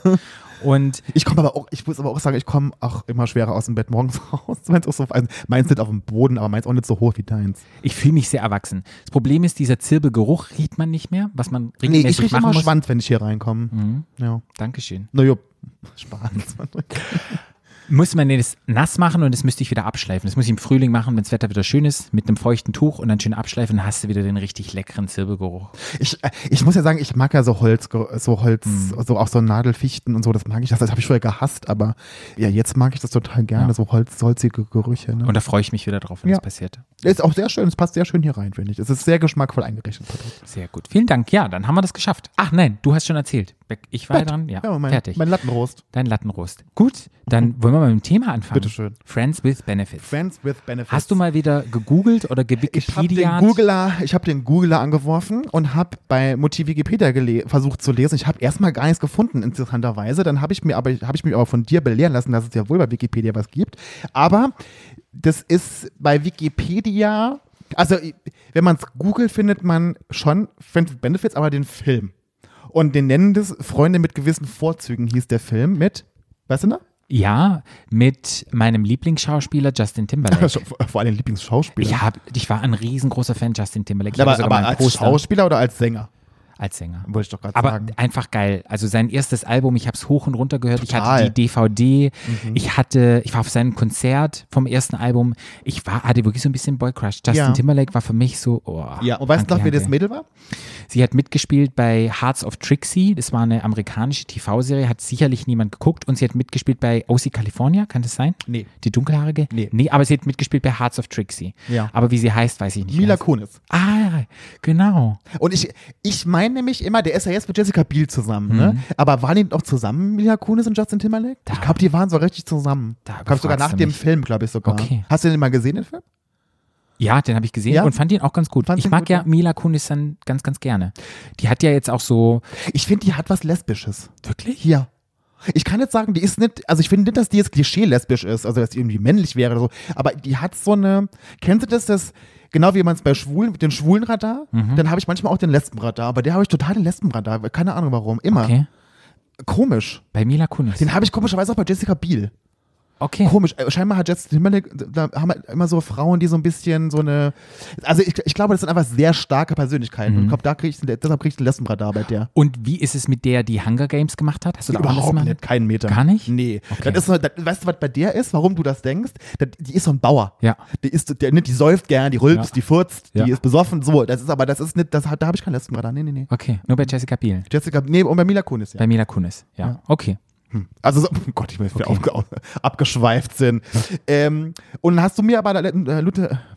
Und
Ich komme aber auch, ich muss aber auch sagen, ich komme auch immer schwerer aus dem Bett morgens raus. Meins, auch so, also meins nicht auf dem Boden, aber meins auch nicht so hoch wie deins.
ich fühle mich sehr erwachsen. Das Problem ist, dieser Zirbelgeruch riecht man nicht mehr, was man
Nee,
regelmäßig
ich rieche immer
muss.
Schwanz, wenn ich hier reinkomme.
Mhm.
Ja.
Dankeschön.
Na jo, Spaß.
muss man das nass machen und das müsste ich wieder abschleifen. Das muss ich im Frühling machen, wenn das Wetter wieder schön ist, mit einem feuchten Tuch und dann schön abschleifen, dann hast du wieder den richtig leckeren Zirbelgeruch.
Ich, äh, ich muss ja sagen, ich mag ja so Holz, so Holz,
Mhm.
so auch so Nadelfichten und so, das mag ich. Das, das habe ich früher gehasst, aber ja, jetzt mag ich das total gerne,
Ja.
so Holz, holzige Gerüche. Ne?
Und da freue ich mich wieder drauf, wenn
Ja.
das passiert.
ist auch sehr schön, es passt sehr schön hier rein, finde ich. Es ist sehr geschmackvoll eingerichtet.
Sehr gut. Vielen Dank. Ja, dann haben wir das geschafft. Ach nein, du hast schon erzählt. Ich war ja dran. Ja,
Ja, mein,
fertig.
mein Lattenrost.
Dein Lattenrost. Gut, dann wollen wir mal mit dem Thema anfangen.
Bitteschön.
Friends with Benefits.
Friends with Benefits.
Hast du mal wieder gegoogelt oder
ich habe den? Googler, ich habe den Googler angeworfen und habe bei Motiv Wikipedia versucht zu lesen. Ich habe erstmal gar nichts gefunden, interessanterweise. Dann habe ich mir aber habe ich mich aber von dir belehren lassen, dass es ja wohl bei Wikipedia was gibt. Aber das ist bei Wikipedia, also wenn man es googelt, findet man schon Friends with Benefits, aber den Film. Und den nennen das Freunde mit gewissen Vorzügen hieß der Film mit, weißt du noch?
Ja, mit meinem Lieblingsschauspieler Justin Timberlake.
Vor allem Lieblingsschauspieler.
Ich, hab, ich war ein riesengroßer Fan Justin Timberlake. Ich
aber, aber als
Poster
Schauspieler oder als Sänger?
Als Sänger.
Wollte ich doch gerade
Aber
sagen.
einfach geil. Also sein erstes Album, ich habe es hoch und runter gehört. Ich
Total.
hatte die DVD.
Mhm.
Ich hatte, ich war auf seinem Konzert vom ersten Album. Ich war, hatte wirklich so ein bisschen Boy Crush. Justin
Ja.
Timberlake war für mich so. Oh,
Ja, und weißt du noch, wer das. Mädel war?
Sie hat mitgespielt bei Hearts of Trixie. Das war eine amerikanische TV-Serie, hat sicherlich niemand geguckt. Und sie hat mitgespielt bei OC California, kann das sein?
Nee.
Die dunkelhaarige?
Nee.
Nee, aber sie hat mitgespielt bei Hearts of Trixie.
Ja.
Aber wie sie heißt, weiß ich nicht.
Mila. Kunis.
Ah, genau.
Und ich, ich meine nämlich immer, der ist ja jetzt mit Jessica Biel zusammen, ne? Aber waren die noch zusammen, Mila Kunis und Justin Timberlake?
Mhm. Da-
ich glaube, die waren so richtig zusammen.
Da
Ich glaube sogar nach dem
mich.
Film, glaube ich sogar.
Okay.
Hast du den mal gesehen, den Film?
Ja, den habe ich gesehen
Ja?
und fand ihn auch ganz gut.
Fandst
ich mag
gut,
ja
ja?
Mila Kunis dann ganz, ganz gerne. Die hat ja jetzt auch so.
Ich finde, die hat was Lesbisches.
Wirklich?
Ja. Ich kann jetzt sagen, die ist nicht, also ich finde nicht, dass die jetzt klischee-lesbisch ist, also dass die irgendwie männlich wäre oder so, aber die hat so eine, kennst du das, das, genau wie man es bei Schwulen, mit den Schwulenradar,
Mhm.
dann habe ich manchmal auch den Lesbenradar, aber der habe ich total den Lesbenradar, keine Ahnung warum, immer.
Okay.
Komisch.
Bei Mila Kunis.
Den habe ich komischerweise auch bei Jessica Biel.
Okay.
Komisch. Äh, Scheinbar hat Justin Timberlake, da haben wir immer so Frauen, die so ein bisschen so eine. Also ich, ich glaube, das sind einfach sehr starke Persönlichkeiten.
Mhm.
Und ich glaube, da krieg ich, deshalb kriege ich den Lesbenradar bei der.
Und wie ist es mit der, die Hunger Games gemacht hat? Hast du da
Überhaupt
mal?
nicht, keinen Meter.
Gar nicht?
Nee.
Okay.
Das ist so, das, weißt du, was bei der ist, warum du das denkst? Das, die ist so ein Bauer.
Ja.
Die, ist, der, die säuft gern, die rülpst,
Ja.
die furzt,
Ja.
die ist besoffen, so. Das ist aber, das ist nicht, das, da habe ich keinen Lesbenradar. Nee, nee, nee.
Okay, nur bei Jessica Biel.
Jessica, nee, und bei Mila Kunis, ja.
Bei Mila Kunis. Ja.
Ja.
Okay.
Also, so, oh Gott, ich will
Okay.
abgeschweift sind. ähm, und dann hast du mir aber äh,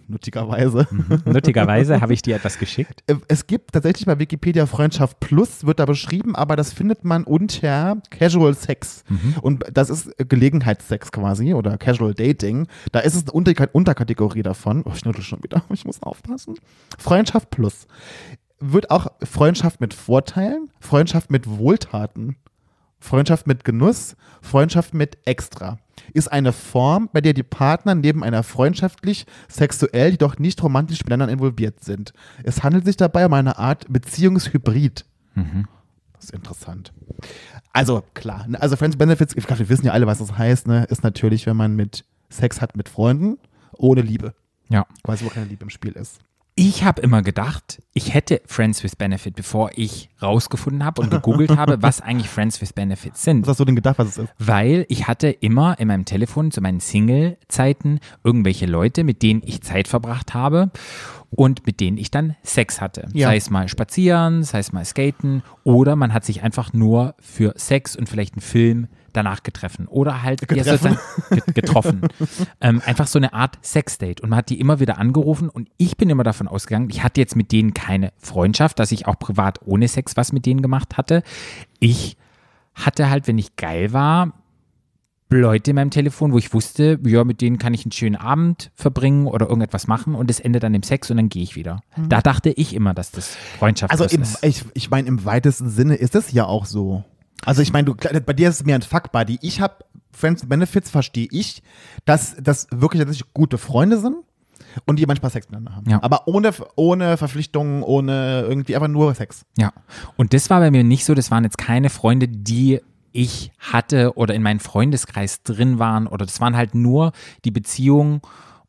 nuttigerweise,
Nötigerweise habe ich dir etwas geschickt.
äh, es gibt tatsächlich bei Wikipedia Freundschaft Plus, wird da beschrieben, aber das findet man unter Casual Sex. Und das ist Gelegenheitssex quasi oder Casual Dating. Da ist es eine Unter Unterkategorie davon. Oh, ich nutze schon wieder, ich muss aufpassen. Freundschaft Plus. Wird auch Freundschaft mit Vorteilen, Freundschaft mit Wohltaten, Freundschaft mit Genuss, Freundschaft mit Extra. Ist eine Form, bei der die Partner neben einer freundschaftlich, sexuell, jedoch nicht romantisch miteinander involviert sind. Es handelt sich dabei um eine Art Beziehungshybrid. Das ist interessant. Also klar, ne, also Friends Benefits, ich glaube, wir wissen ja alle, was das heißt, ne, ist natürlich, wenn man mit Sex hat mit Freunden, ohne Liebe.
Ja.
Quasi, wo keine Liebe im Spiel ist.
Ich habe immer gedacht, ich hätte Friends with Benefit, bevor ich rausgefunden habe und gegoogelt habe, was eigentlich Friends with Benefits sind.
Was hast du denn gedacht, was es ist?
Weil ich hatte immer in meinem Telefon zu meinen Single-Zeiten irgendwelche Leute, mit denen ich Zeit verbracht habe und mit denen ich dann Sex hatte.
Ja.
Sei es mal spazieren, sei es mal skaten oder man hat sich einfach nur für Sex und vielleicht einen Film danach getroffen oder halt
Getreffen.
getroffen. ähm, einfach so eine Art Sexdate und man hat die immer wieder angerufen und ich bin immer davon ausgegangen, ich hatte jetzt mit denen keine Freundschaft, dass ich auch privat ohne Sex was mit denen gemacht hatte. Ich hatte halt, wenn ich geil war, Leute in meinem Telefon, wo ich wusste, ja, mit denen kann ich einen schönen Abend verbringen oder irgendetwas machen und es endet dann im Sex und dann gehe ich wieder. Da dachte ich immer, dass das Freundschaft
Also im,
ist.
ich, ich meine, im weitesten Sinne ist es ja auch so. Also ich meine, du, bei dir ist es mehr ein Fuck-Buddy. Ich habe Friends Benefits, verstehe ich, dass das wirklich tatsächlich gute Freunde sind und die manchmal Sex miteinander haben.
Ja.
Aber ohne, ohne Verpflichtungen, ohne irgendwie einfach nur Sex.
Ja. Und das war bei mir nicht so, das waren jetzt keine Freunde, die ich hatte oder in meinem Freundeskreis drin waren oder das waren halt nur die Beziehungen,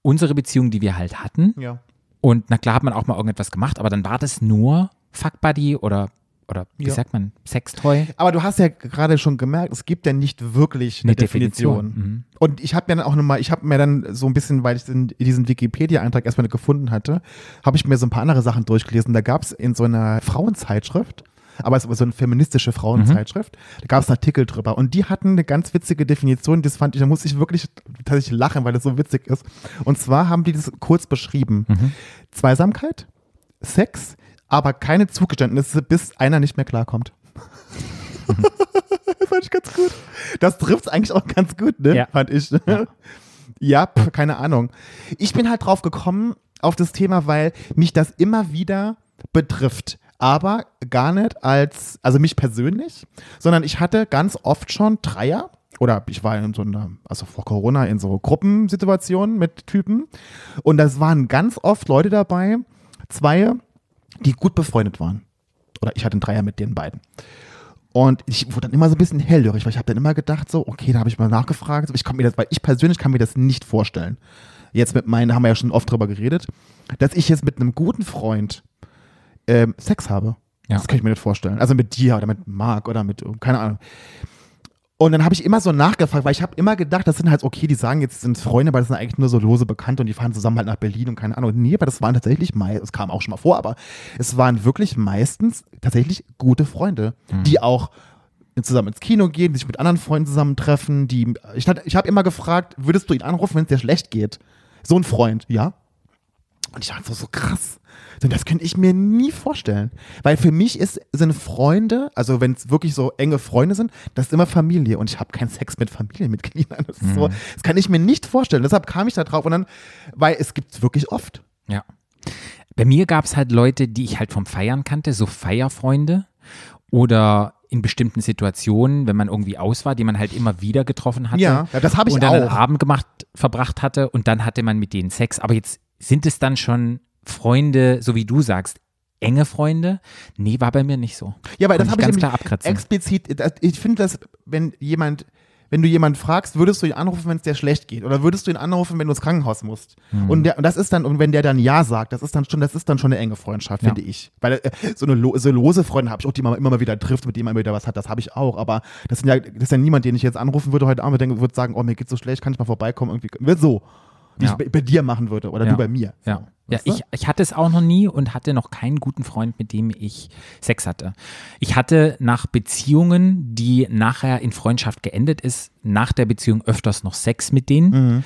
unsere Beziehungen, die wir halt hatten.
Ja.
Und na klar hat man auch mal irgendetwas gemacht, aber dann war das nur Fuck Buddy oder oder wie
Ja.
sagt man, Sextoy.
Aber du hast ja gerade schon gemerkt, es gibt ja nicht wirklich eine,
Eine
Definition.
Definition, mhm.
Und ich habe mir dann auch nochmal, ich habe mir dann so ein bisschen, weil ich den, diesen Wikipedia-Eintrag erstmal gefunden hatte, habe ich mir so ein paar andere Sachen durchgelesen. Da gab es in so einer Frauenzeitschrift, aber es war so eine feministische Frauenzeitschrift, da gab es einen Artikel drüber. Und die hatten eine ganz witzige Definition, das fand ich, da muss ich wirklich tatsächlich lachen, weil das so witzig ist. Und zwar haben die das kurz beschrieben. Zweisamkeit, Sex, aber keine Zugeständnisse, bis einer nicht mehr klarkommt. fand ich ganz gut. Das trifft es eigentlich auch ganz gut, ne?
Ja.
Fand ich. Ja, pf, keine Ahnung. Ich bin halt drauf gekommen auf das Thema, weil mich das immer wieder betrifft. Aber gar nicht als, also mich persönlich, sondern ich hatte ganz oft schon Dreier oder ich war in so einer, also vor Corona in so Gruppensituationen mit Typen und das waren ganz oft Leute dabei, zwei, die gut befreundet waren. Oder ich hatte einen Dreier mit den beiden. Und ich wurde dann immer so ein bisschen hellhörig, weil ich habe dann immer gedacht, so, okay, da habe ich mal nachgefragt. So, Ich kann mir das, weil ich persönlich kann mir das nicht vorstellen. Jetzt mit meinen, da haben wir ja schon oft drüber geredet, dass ich jetzt mit einem guten Freund ähm, Sex habe.
Ja.
Das kann ich mir nicht vorstellen. Also mit dir oder mit Marc oder mit, keine Ahnung. Und dann habe ich immer so nachgefragt, weil ich habe immer gedacht, das sind halt, okay, die sagen jetzt, sind Freunde, aber das sind eigentlich nur so lose Bekannte und die fahren zusammen halt nach Berlin und keine Ahnung. Nee, aber das waren tatsächlich, es kam auch schon mal vor, aber es waren wirklich meistens tatsächlich gute Freunde, die auch zusammen ins Kino gehen, die sich mit anderen Freunden zusammentreffen, die, ich, ich habe immer gefragt, würdest du ihn anrufen, wenn es dir schlecht geht? So ein Freund, ja? Und ich dachte so, so krass. So, Das könnte ich mir nie vorstellen. Weil für mich ist, sind Freunde, also wenn es wirklich so enge Freunde sind, das ist immer Familie. Und ich habe keinen Sex mit Familienmitgliedern. Das, ist so, das kann ich mir nicht vorstellen. Deshalb kam ich da drauf und dann, weil es gibt es wirklich oft.
Ja. Bei mir gab es halt Leute, die ich halt vom Feiern kannte, so Feierfreunde oder in bestimmten Situationen, wenn man irgendwie aus war, die man halt immer wieder getroffen hatte.
Ja, das habe ich
und dann einen
auch.
Abend gemacht, verbracht hatte und dann hatte man mit denen Sex. Aber jetzt sind es dann schon Freunde, so wie du sagst, enge Freunde? Nee, war bei mir nicht so.
Ja, weil das habe ich
ganz klar abkratzen.
explizit, das, ich finde das, wenn jemand, wenn du jemanden fragst, würdest du ihn anrufen, wenn es dir schlecht geht? Oder würdest du ihn anrufen, wenn du ins Krankenhaus musst?
Hm.
Und, der, und das ist dann, und wenn der dann Ja sagt, das ist dann schon, das ist dann schon eine enge Freundschaft,
Ja.
finde ich. Weil äh, so eine lo, so lose Freunde habe ich auch, die man immer mal wieder trifft, mit dem man immer wieder was hat, das habe ich auch. Aber das, sind ja, das ist ja niemand, den ich jetzt anrufen würde heute Abend und würde sagen, oh, mir geht's so schlecht, kann ich mal vorbeikommen? Irgendwie. So. Wie
Ja.
ich bei, bei dir machen würde oder
Ja.
du bei mir. So.
ja
Du?
ich, ich hatte es auch noch nie und hatte noch keinen guten Freund, mit dem ich Sex hatte. Ich hatte nach Beziehungen, die nachher in Freundschaft geendet ist, nach der Beziehung öfters noch Sex mit denen.
Mhm.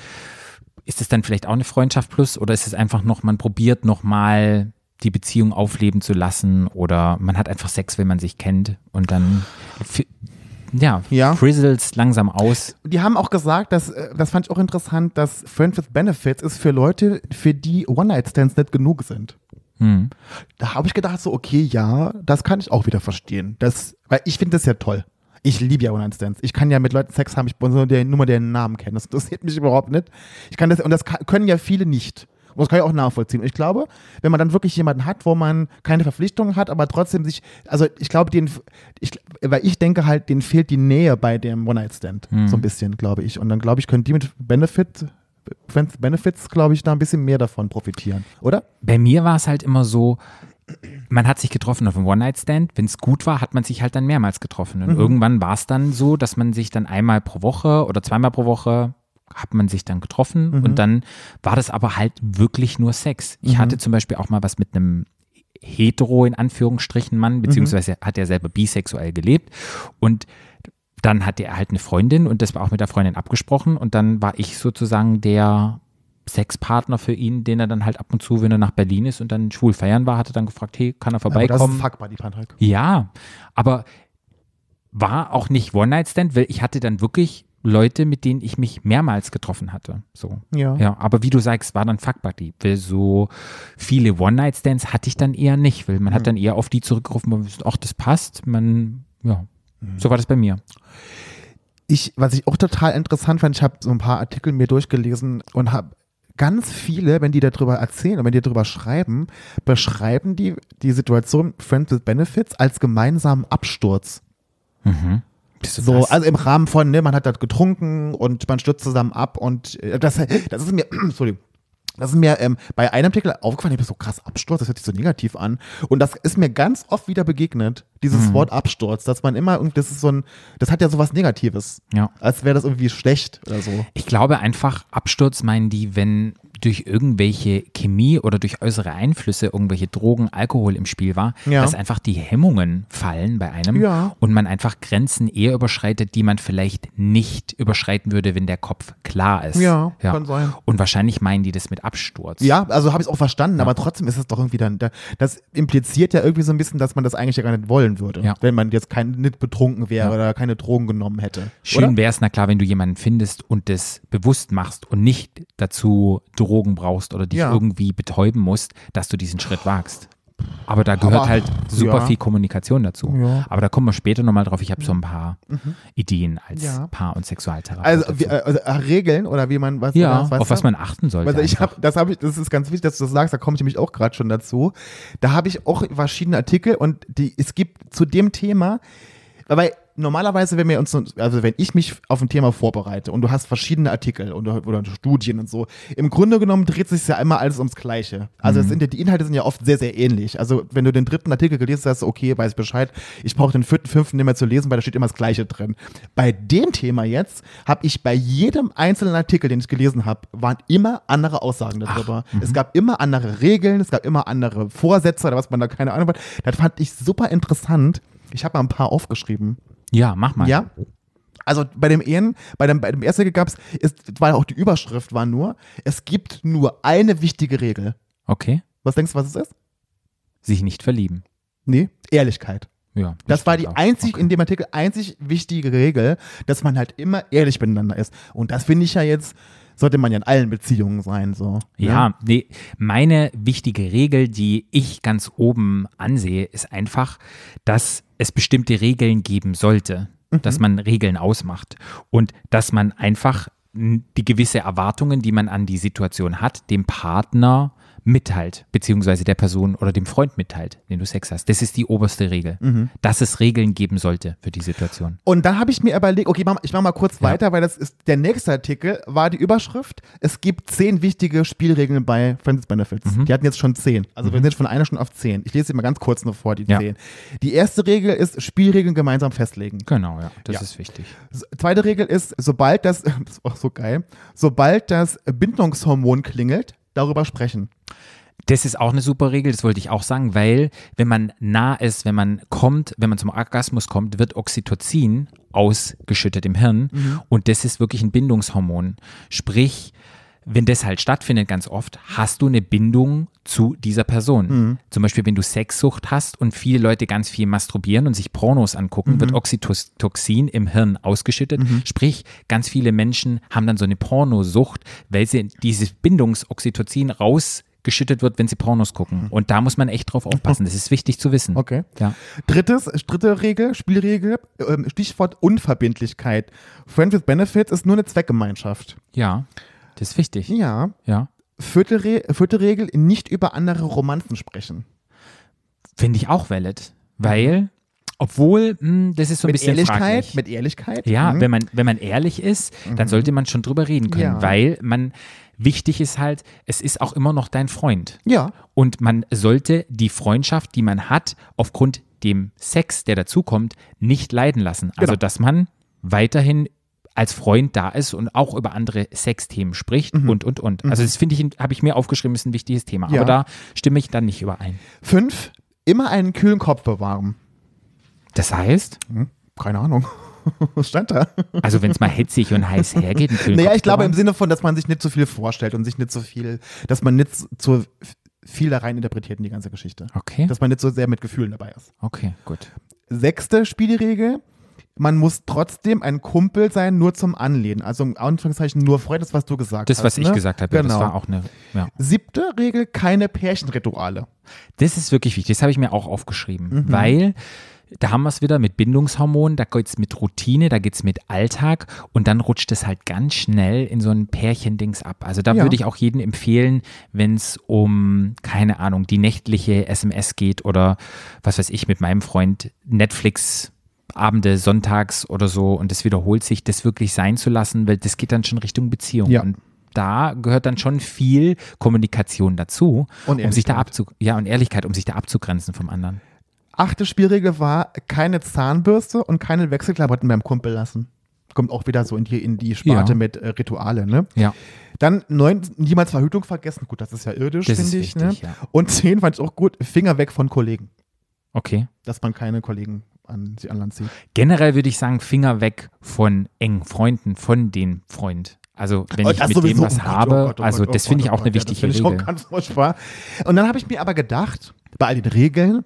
Ist es dann vielleicht auch eine Freundschaft plus oder ist es einfach noch, man probiert nochmal die Beziehung aufleben zu lassen oder man hat einfach Sex, wenn man sich kennt und dann ja,
Ja.
frizzles langsam aus.
die haben auch gesagt, dass, äh, das fand ich auch interessant, dass Friends with Benefits ist für Leute, für die One-Night-Stands nicht genug sind.
Hm.
Da habe ich gedacht, so, okay, ja, das kann ich auch wieder verstehen. Das, weil ich finde das ja toll. Ich liebe ja One-Night-Stands. Ich kann ja mit Leuten Sex haben, ich muss nur, der, nur mal deren Namen kennen. Das interessiert mich überhaupt nicht. Ich kann das, und das kann, können ja viele nicht. Und das kann ich auch nachvollziehen. Und ich glaube, wenn man dann wirklich jemanden hat, wo man keine Verpflichtungen hat, aber trotzdem sich, also ich glaube, den, ich, weil ich denke halt, denen fehlt die Nähe bei dem One-Night-Stand. So ein bisschen, glaube ich. Und dann glaube ich, können die mit Benefit, Benefits, glaube ich, da ein bisschen mehr davon profitieren, oder?
Bei mir war es halt immer so, man hat sich getroffen auf einem One-Night-Stand. Wenn es gut war, hat man sich halt dann mehrmals getroffen. Und irgendwann war es dann so, dass man sich dann einmal pro Woche oder zweimal pro Woche hat man sich dann getroffen und dann war das aber halt wirklich nur Sex. Ich hatte zum Beispiel auch mal was mit einem hetero in Anführungsstrichen Mann, beziehungsweise hat er selber bisexuell gelebt und dann hatte er halt eine Freundin und das war auch mit der Freundin abgesprochen und dann war ich sozusagen der Sexpartner für ihn, den er dann halt ab und zu, wenn er nach Berlin ist und dann schwul feiern war, hat er dann gefragt, hey, kann er
Aber das ist
vorbeikommen?
Fuck Buddy, Patrick.
Ja, aber war auch nicht One-Night-Stand, weil ich hatte dann wirklich Leute, mit denen ich mich mehrmals getroffen hatte. So.
Ja.
Ja, aber wie du sagst, war dann Fuck Buddy. Weil so viele One-Night-Stands hatte ich dann eher nicht, weil man
Hm.
hat dann eher auf die zurückgerufen, man wusste, ach, das passt. Man, ja,
Hm.
so war das bei mir.
ich, was ich auch total interessant fand, ich habe so ein paar Artikel mir durchgelesen und habe ganz viele, wenn die darüber erzählen und wenn die darüber schreiben, beschreiben die die Situation Friends with Benefits als gemeinsamen Absturz.
Du
So,
krass?
also im Rahmen von, ne, man hat das getrunken und man stürzt zusammen ab und äh, das, das ist mir, Entschuldigung, Das ist mir ähm, bei einem Artikel aufgefallen, ich habe so krass Absturz, das hört sich so negativ an. Und das ist mir ganz oft wieder begegnet, dieses Wort Absturz, dass man immer, irgendwie- das ist so ein, das hat ja sowas Negatives.
Ja.
Als wäre das irgendwie schlecht oder so.
Ich glaube einfach, Absturz meinen die, wenn durch irgendwelche Chemie oder durch äußere Einflüsse, irgendwelche Drogen, Alkohol im Spiel war,
Ja.
dass einfach die Hemmungen fallen bei einem
Ja.
und man einfach Grenzen eher überschreitet, die man vielleicht nicht überschreiten würde, wenn der Kopf klar ist.
Ja, kann sein.
Und wahrscheinlich meinen die das mit Absturz.
Ja, also habe ich es auch verstanden, aber trotzdem ist es doch irgendwie dann, da- das impliziert ja irgendwie so ein bisschen, dass man das eigentlich ja gar nicht wollen würde,
Ja.
wenn man jetzt kein, nicht betrunken wäre
Ja.
oder keine Drogen genommen hätte.
Schön wäre es, na klar, wenn du jemanden findest und das bewusst machst und nicht dazu Drogen brauchst oder dich
Ja.
irgendwie betäuben musst, dass du diesen Schritt wagst. Aber da gehört
Aber-
halt super
ja.
viel Kommunikation dazu.
Ja.
Aber da kommen wir später nochmal drauf. Ich habe so ein paar Ideen als
Ja.
Paar- und Sexualtherapeut.
Also, wie, äh, also äh, Regeln oder wie man was
ja,
weißt
auf was man achten sollte.
Also ich habe, das habe ich, das ist ganz wichtig, dass du das sagst, da komme ich nämlich auch gerade schon dazu. Da habe ich auch verschiedene Artikel und die, es gibt zu dem Thema, weil normalerweise, wenn wir uns, also wenn ich mich auf ein Thema vorbereite und du hast verschiedene Artikel und, oder Studien und so, im Grunde genommen dreht sich ja immer alles ums Gleiche. Also es sind ja, die Inhalte sind ja oft sehr, sehr ähnlich. Also wenn du den dritten Artikel gelesen hast, okay, weiß Bescheid, ich brauche den vierten, fünften nicht mehr zu lesen, weil da steht immer das Gleiche drin. Bei dem Thema jetzt habe ich bei jedem einzelnen Artikel, den ich gelesen habe, waren immer andere Aussagen darüber. es gab immer andere Regeln, es gab immer andere Vorsätze oder was man da keine Ahnung hat. Das fand ich super interessant. Ich habe mal ein paar aufgeschrieben.
Ja, mach mal.
Ja. Also bei dem Ehen, bei dem, bei dem ersten gab es, war auch die Überschrift war nur, es gibt nur eine wichtige Regel.
Okay.
Was denkst du, was es ist?
Sich nicht verlieben.
Nee, Ehrlichkeit.
Ja.
Das war die
auch.
einzig,
Okay.
in dem Artikel einzig wichtige Regel, dass man halt immer ehrlich miteinander ist. Und das finde ich ja jetzt, sollte man ja in allen Beziehungen sein, so.
Ja, nee, meine wichtige Regel, die ich ganz oben ansehe, ist einfach, dass es bestimmte Regeln geben sollte, dass man Regeln ausmacht und dass man einfach die gewisse Erwartungen, die man an die Situation hat, dem Partner mitteilt, beziehungsweise der Person oder dem Freund mitteilt, den du Sex hast. Das ist die oberste Regel, dass es Regeln geben sollte für die Situation.
Und da habe ich mir überlegt, okay, ich mache mal kurz weiter, weil das ist der nächste Artikel, war die Überschrift. Es gibt zehn wichtige Spielregeln bei Friends Benefits.
Mhm.
Die hatten jetzt schon zehn. Also wir sind von einer schon auf zehn. Ich lese sie mal ganz kurz noch vor, die
Ja.
zehn. Die erste Regel ist Spielregeln gemeinsam festlegen.
Genau, ja, das
Ja.
ist wichtig.
Zweite Regel ist, sobald das, das ist auch so geil, sobald das Bindungshormon klingelt, darüber sprechen.
Das ist auch eine super Regel, das wollte ich auch sagen, weil wenn man nah ist, wenn man kommt, wenn man zum Orgasmus kommt, wird Oxytocin ausgeschüttet im Hirn und das ist wirklich ein Bindungshormon. Sprich, wenn das halt stattfindet ganz oft, hast du eine Bindung zu dieser Person. Zum Beispiel, wenn du Sexsucht hast und viele Leute ganz viel masturbieren und sich Pornos angucken, wird Oxytocin im Hirn ausgeschüttet. Sprich, ganz viele Menschen haben dann so eine Pornosucht, weil sie dieses Bindungsoxytocin rausgeschüttet wird, wenn sie Pornos gucken. Und da muss man echt drauf aufpassen. Das ist wichtig zu wissen.
Okay.
Ja.
Drittes, dritte Regel, Spielregel, ähm, Stichwort Unverbindlichkeit. Friends with Benefits ist nur eine Zweckgemeinschaft.
Ja, das ist wichtig.
Ja.
Ja.
Vierte, Re vierte Regel, nicht über andere Romanzen sprechen.
Finde ich auch valid. Weil, obwohl, mh, das ist so ein
Mit
bisschen
Ehrlichkeit,
fraglich.
mit Ehrlichkeit.
Ja,
Mhm.
wenn man, wenn man ehrlich ist, dann sollte man schon drüber reden können,
Ja.
weil man, wichtig ist halt, es ist auch immer noch dein Freund.
Ja.
Und man sollte die Freundschaft, die man hat, aufgrund dem Sex, der dazukommt, nicht leiden lassen. Also,
Genau.
dass man weiterhin als Freund da ist und auch über andere Sexthemen spricht und, und, und. Also, das finde ich, habe ich mir aufgeschrieben, ist ein wichtiges Thema.
Ja.
Aber da stimme ich dann nicht überein.
Fünf, immer einen kühlen Kopf bewahren.
Das heißt,
Hm? Keine Ahnung. Was stand da?
also wenn es mal hitzig und heiß hergeht,
Naja, ich glaube im. Sinne von, dass man sich nicht so viel vorstellt und sich nicht so viel, dass man nicht so viel da rein interpretiert in die ganze Geschichte.
Okay,
Dass man nicht so sehr mit Gefühlen dabei ist.
okay, gut.
Sechste Spielregel. Man muss trotzdem ein Kumpel sein, nur zum Anlehnen. Also im Anführungszeichen nur Freund, das, was du gesagt
Das,
hast.
was ich
ne?
gesagt habe, ja,
genau.
das war auch eine, ja.
Siebte Regel, keine Pärchenrituale.
Das ist wirklich wichtig. Das habe ich mir auch aufgeschrieben,
Mhm.
weil da haben wir es wieder mit Bindungshormonen, da geht es mit Routine, da geht es mit Alltag und dann rutscht es halt ganz schnell in so ein Pärchendings ab. Also da
Ja.
würde ich auch jedem empfehlen, wenn es um, keine Ahnung, die nächtliche SMS geht oder was weiß ich, mit meinem Freund Netflix. Abende, sonntags oder so und das wiederholt sich, das wirklich sein zu lassen, weil das geht dann schon Richtung Beziehung.
Ja.
Und da gehört dann schon viel Kommunikation dazu,
Und
um sich da abzu ja und Ehrlichkeit, um sich da abzugrenzen vom anderen.
Achte Spielregel war, keine Zahnbürste und keine Wechselklamotten beim Kumpel lassen. Kommt auch wieder so in die, in die Sparte
Ja.
mit äh, Rituale, ne?
Ja.
Dann neun, niemals Verhütung vergessen. Gut, das ist ja irdisch, finde ich.
wichtig,
ne?
ja.
Und zehn fand ich auch gut, Finger weg von Kollegen.
Okay.
Dass man keine Kollegen an sie an Land zieht.
Generell würde ich sagen, Finger weg von engen Freunden, von den Freund. Also wenn
Oh,
ich mit dem was
Oh
habe,
oh oh
also das finde ich auch eine wichtige Regel.
Und dann habe ich mir aber gedacht, bei all den Regeln,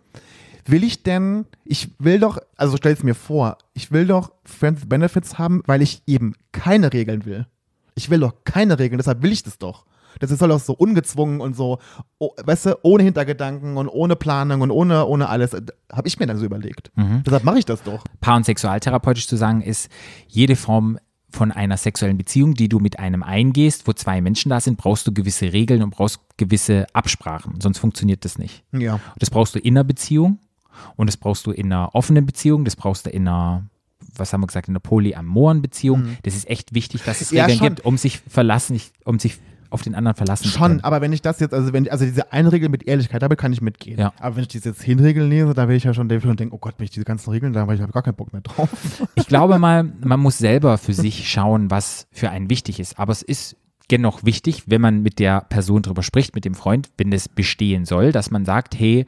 will ich denn, ich will doch, also stell es mir vor, ich will doch Friends Benefits haben, weil ich eben keine Regeln will. Ich will doch keine Regeln, deshalb will ich das doch. Das soll doch so ungezwungen und so, oh, weißt du, ohne Hintergedanken und ohne Planung und ohne, ohne alles. Habe ich mir dann so überlegt.
Mhm.
Deshalb mache ich das doch.
Paar- und sexualtherapeutisch zu sagen ist, jede Form von einer sexuellen Beziehung, die du mit einem eingehst, wo zwei Menschen da sind, brauchst du gewisse Regeln und brauchst gewisse Absprachen, sonst funktioniert das nicht.
Ja.
Das brauchst du in einer Beziehung und das brauchst du in einer offenen Beziehung, das brauchst du in einer, was haben wir gesagt, in einer polyamoren Beziehung. Das ist echt wichtig, dass es
Mhm. Ja,
Regeln
schon.
gibt, um sich verlassen, um sich auf den anderen verlassen zu
Schon,
können.
aber wenn ich das jetzt, also wenn also diese eine Regel mit Ehrlichkeit, damit kann ich mitgehen.
Ja.
Aber wenn ich diese zehn Regeln lese, da will ich ja schon, da will ich schon denken, oh Gott, wenn ich diese ganzen Regeln, da habe ich hab gar keinen Bock mehr drauf.
Ich glaube mal, man muss selber für sich schauen, was für einen wichtig ist. Aber es ist dennoch wichtig, wenn man mit der Person drüber spricht, mit dem Freund, wenn das bestehen soll, dass man sagt, hey,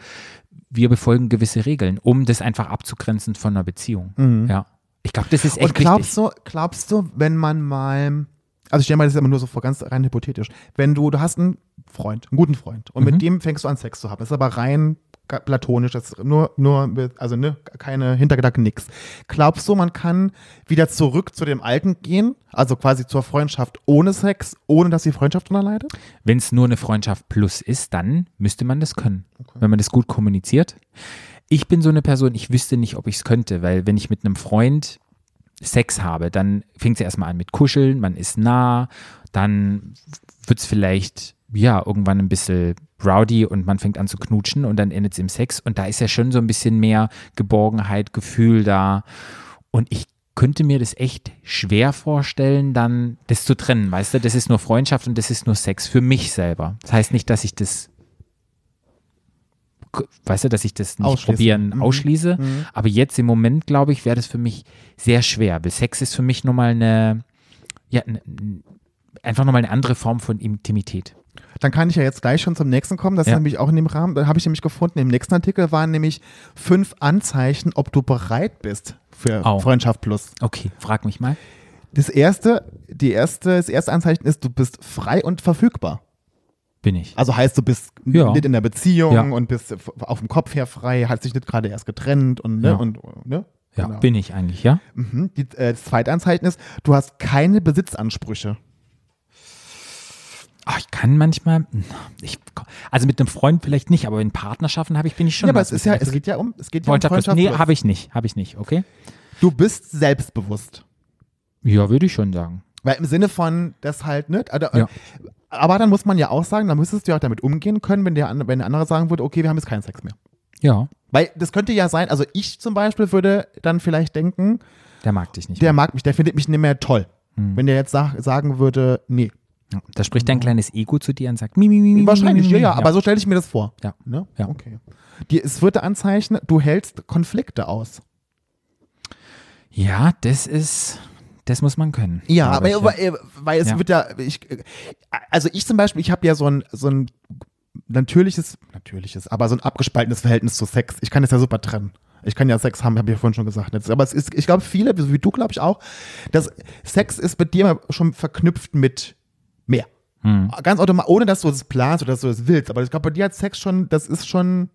wir befolgen gewisse Regeln, um das einfach abzugrenzen von einer Beziehung. Ja. Ich glaube, das ist echt
Mhm. Und glaubst
wichtig.
du, glaubst du, wenn man mal, also ich stelle mal das ist immer nur so vor, ganz rein hypothetisch, wenn du, du hast einen Freund, einen guten Freund, und
Mhm.
mit dem fängst du an Sex zu haben, das ist aber rein platonisch, das ist nur, nur, also ne, keine Hintergedanken, nix. Glaubst du, man kann wieder zurück zu dem Alten gehen, also quasi zur Freundschaft ohne Sex, ohne dass die Freundschaft drunter leidet?
Wenn es nur eine Freundschaft plus ist, dann müsste man das können, wenn man das gut kommuniziert. Ich bin so eine Person, ich wüsste nicht, ob ich es könnte, weil wenn ich mit einem Freund Sex habe, dann fängt es erstmal an mit Kuscheln, man ist nah, dann wird es vielleicht ja irgendwann ein bisschen rowdy und man fängt an zu knutschen und dann endet es im Sex und da ist ja schon so ein bisschen mehr Geborgenheit, Gefühl da und ich könnte mir das echt schwer vorstellen, dann das zu trennen, weißt du, das ist nur Freundschaft und das ist nur Sex für mich selber. Das heißt nicht, dass ich das weißt du, dass ich das nicht probieren
Mhm.
ausschließe, aber jetzt im Moment, glaube ich, wäre das für mich sehr schwer, weil Sex ist für mich nochmal eine, ja, ne- einfach nochmal eine andere Form von Intimität.
Dann kann ich ja jetzt gleich schon zum nächsten kommen. Das
Ja.
ist nämlich auch in dem Rahmen, da habe ich nämlich gefunden, im nächsten Artikel waren nämlich fünf Anzeichen, ob du bereit bist für
Au.
Freundschaft plus.
Okay, frag mich mal.
Das erste, die erste, das erste Anzeichen ist, du bist frei und verfügbar.
Bin ich.
Also heißt, du bist
Ja.
nicht in der Beziehung
Ja.
und bist auf dem Kopf her frei, hast dich nicht gerade erst getrennt und, ne,
Ja.
und, ne?
Ja,
Genau.
bin ich eigentlich, ja?
Mhm. Die, äh, das zweite Anzeichen ist, du hast keine Besitzansprüche.
Ach, ich kann manchmal, ich, also mit einem Freund vielleicht nicht, aber in Partnerschaften habe ich, bin ich schon.
ja, aber es ist ja, es geht ja um, es geht ja um
Freundschaft, nee, habe ich nicht, habe ich nicht, okay?
Du bist selbstbewusst.
Ja, würde ich schon sagen.
Weil im Sinne von, das halt nicht. Also,
Ja.
Aber dann muss man ja auch sagen, dann müsstest du ja auch damit umgehen können, wenn der, wenn der andere sagen würde, okay, wir haben jetzt keinen Sex mehr.
Ja,
Weil das könnte ja sein, also ich zum Beispiel würde dann vielleicht denken,
der mag dich nicht.
der
mehr.
mag mich, der findet mich nicht mehr toll.
Hm.
Wenn der jetzt sag, sagen würde, nee.
Da spricht dein kleines Ego zu dir und sagt, mi, mi, mi,
Wahrscheinlich,
mi, mi,
ja,
mi.
ja, aber so stelle ich mir das vor.
Ja.
Ne?
Ja.
Okay. Die, es vierte Anzeichen, du hältst Konflikte aus.
Ja, das ist, das muss man können.
Ja, aber
ich,
weil, äh, weil es
Ja.
wird ja, ich, also ich zum Beispiel, ich habe ja so ein, so ein natürliches, natürliches, aber so ein abgespaltenes Verhältnis zu Sex. Ich kann das ja super trennen. Ich kann ja Sex haben, habe ich ja vorhin schon gesagt. Aber es ist, ich glaube, viele, wie du, glaube ich auch, dass Sex ist mit dir schon verknüpft mit mehr.
Hm.
Ganz automatisch, ohne dass du es planst oder dass du es willst. Aber ich glaube, bei dir hat Sex schon, das ist schon,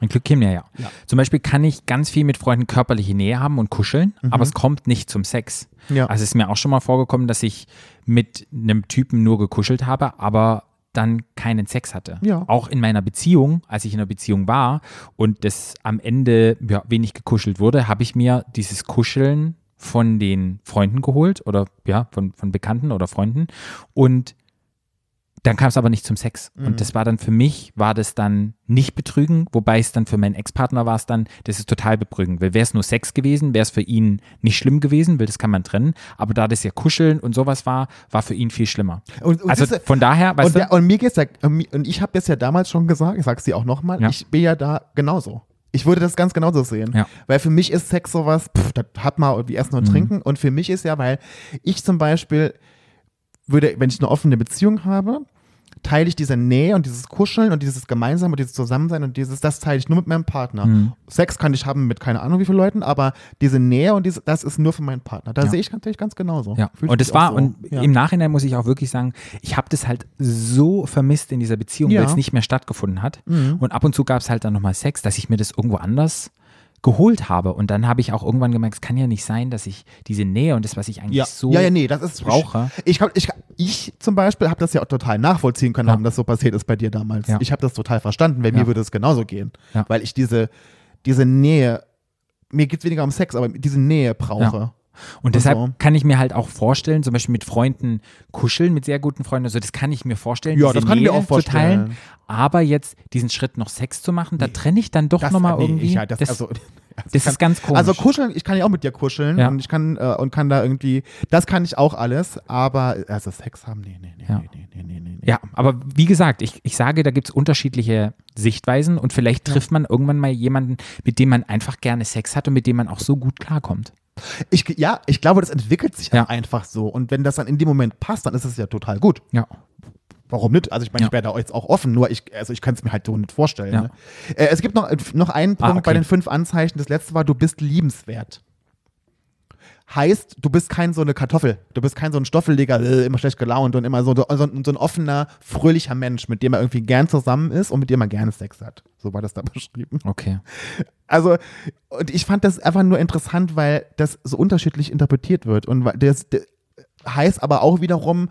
Ein Glück käme ja, ja.
Ja.
Zum Beispiel kann ich ganz viel mit Freunden körperliche Nähe haben und kuscheln, aber es kommt nicht zum Sex.
Mhm. Ja.
Also es ist mir auch schon mal vorgekommen, dass ich mit einem Typen nur gekuschelt habe, aber dann keinen Sex hatte.
Ja.
Auch in meiner Beziehung, als ich in einer Beziehung war und das am Ende ja, wenig gekuschelt wurde, habe ich mir dieses Kuscheln von den Freunden geholt oder ja, von, von Bekannten oder Freunden und Dann kam es aber nicht zum Sex.
Mhm.
Und das war dann für mich, war das dann nicht betrügen, wobei es dann für meinen Ex-Partner war es dann, das ist total betrügen. Weil wäre es nur Sex gewesen, wäre es für ihn nicht schlimm gewesen, weil das kann man trennen. Aber da das ja Kuscheln und sowas war, war für ihn viel schlimmer.
Und, und
Also von daher, weißt
und,
du,
und mir geht's ja, und ich habe das ja damals schon gesagt, ich sag's dir auch nochmal,
Ja.
ich bin ja da genauso. Ich würde das ganz genauso sehen.
Ja.
Weil für mich ist Sex sowas, pff, das hat man irgendwie Essen
Mhm.
und Trinken. Und für mich ist ja, weil ich zum Beispiel würde, wenn ich eine offene Beziehung habe, teile ich diese Nähe und dieses Kuscheln und dieses Gemeinsam und dieses Zusammensein und dieses, das teile ich nur mit meinem Partner.
Mhm.
Sex kann ich haben mit keine Ahnung wie vielen Leuten, aber diese Nähe und diese, das ist nur für meinen Partner. Da
Ja.
sehe ich natürlich ganz genauso.
Ja, und es war,
so.
und
ja.
im Nachhinein muss ich auch wirklich sagen, ich habe das halt so vermisst in dieser Beziehung,
Ja.
weil es nicht mehr stattgefunden hat.
Mhm.
Und ab und zu gab es halt dann nochmal Sex, dass ich mir das irgendwo anders geholt habe. Und dann habe ich auch irgendwann gemerkt, es kann ja nicht sein, dass ich diese Nähe und das, was ich eigentlich
ja.
so
ja, ja, nee, das ist
brauche.
Ich, glaub, ich, ich zum Beispiel habe das ja auch total nachvollziehen können,
Ja.
warum das so passiert ist bei dir damals.
Ja.
Ich habe das total verstanden, weil mir würde es genauso gehen. Weil ich diese, diese Nähe, mir geht es weniger um Sex, aber diese Nähe brauche.
Und deshalb
so.
kann ich mir halt auch vorstellen, zum Beispiel mit Freunden kuscheln, mit sehr guten Freunden, also das kann ich mir vorstellen,
Ja, das kann ich mir
Nähe
auch vorstellen.
teilen. Aber jetzt diesen Schritt noch Sex zu machen, da trenne ich dann doch
Das,
nochmal
nee,
irgendwie.
Ich, ja, das,
das,
also,
das ist ganz komisch.
Also kuscheln, ich kann ja auch mit dir kuscheln
Ja.
und ich kann äh, und kann da irgendwie, das kann ich auch alles, aber also Sex haben, nee, nee, nee,
Ja.
nee, nee, nee, nee, nee.
Ja, aber wie gesagt, ich, ich sage, da gibt es unterschiedliche Sichtweisen und vielleicht trifft man irgendwann mal jemanden, mit dem man einfach gerne Sex hat und mit dem man auch so gut klarkommt.
Ich, ja, ich glaube, das entwickelt sich
Ja.
einfach so und wenn das dann in dem Moment passt, dann ist es ja total gut.
Ja.
Warum nicht? Also ich meine,
Ja.
ich wäre da jetzt auch offen, nur ich, also ich kann es mir halt so nicht vorstellen.
Ja.
Ne? Äh, es gibt noch, noch einen Punkt
Ah, okay.
bei den fünf Anzeichen. Das letzte war, du bist liebenswert. Heißt, du bist kein so eine Kartoffel. Du bist kein so ein Stoffelleger, äh, immer schlecht gelaunt und immer so, so, so ein offener, fröhlicher Mensch, mit dem er irgendwie gern zusammen ist und mit dem er gerne Sex hat. So war das da beschrieben.
Okay.
Also, und ich fand das einfach nur interessant, weil das so unterschiedlich interpretiert wird. Und das, das heißt aber auch wiederum,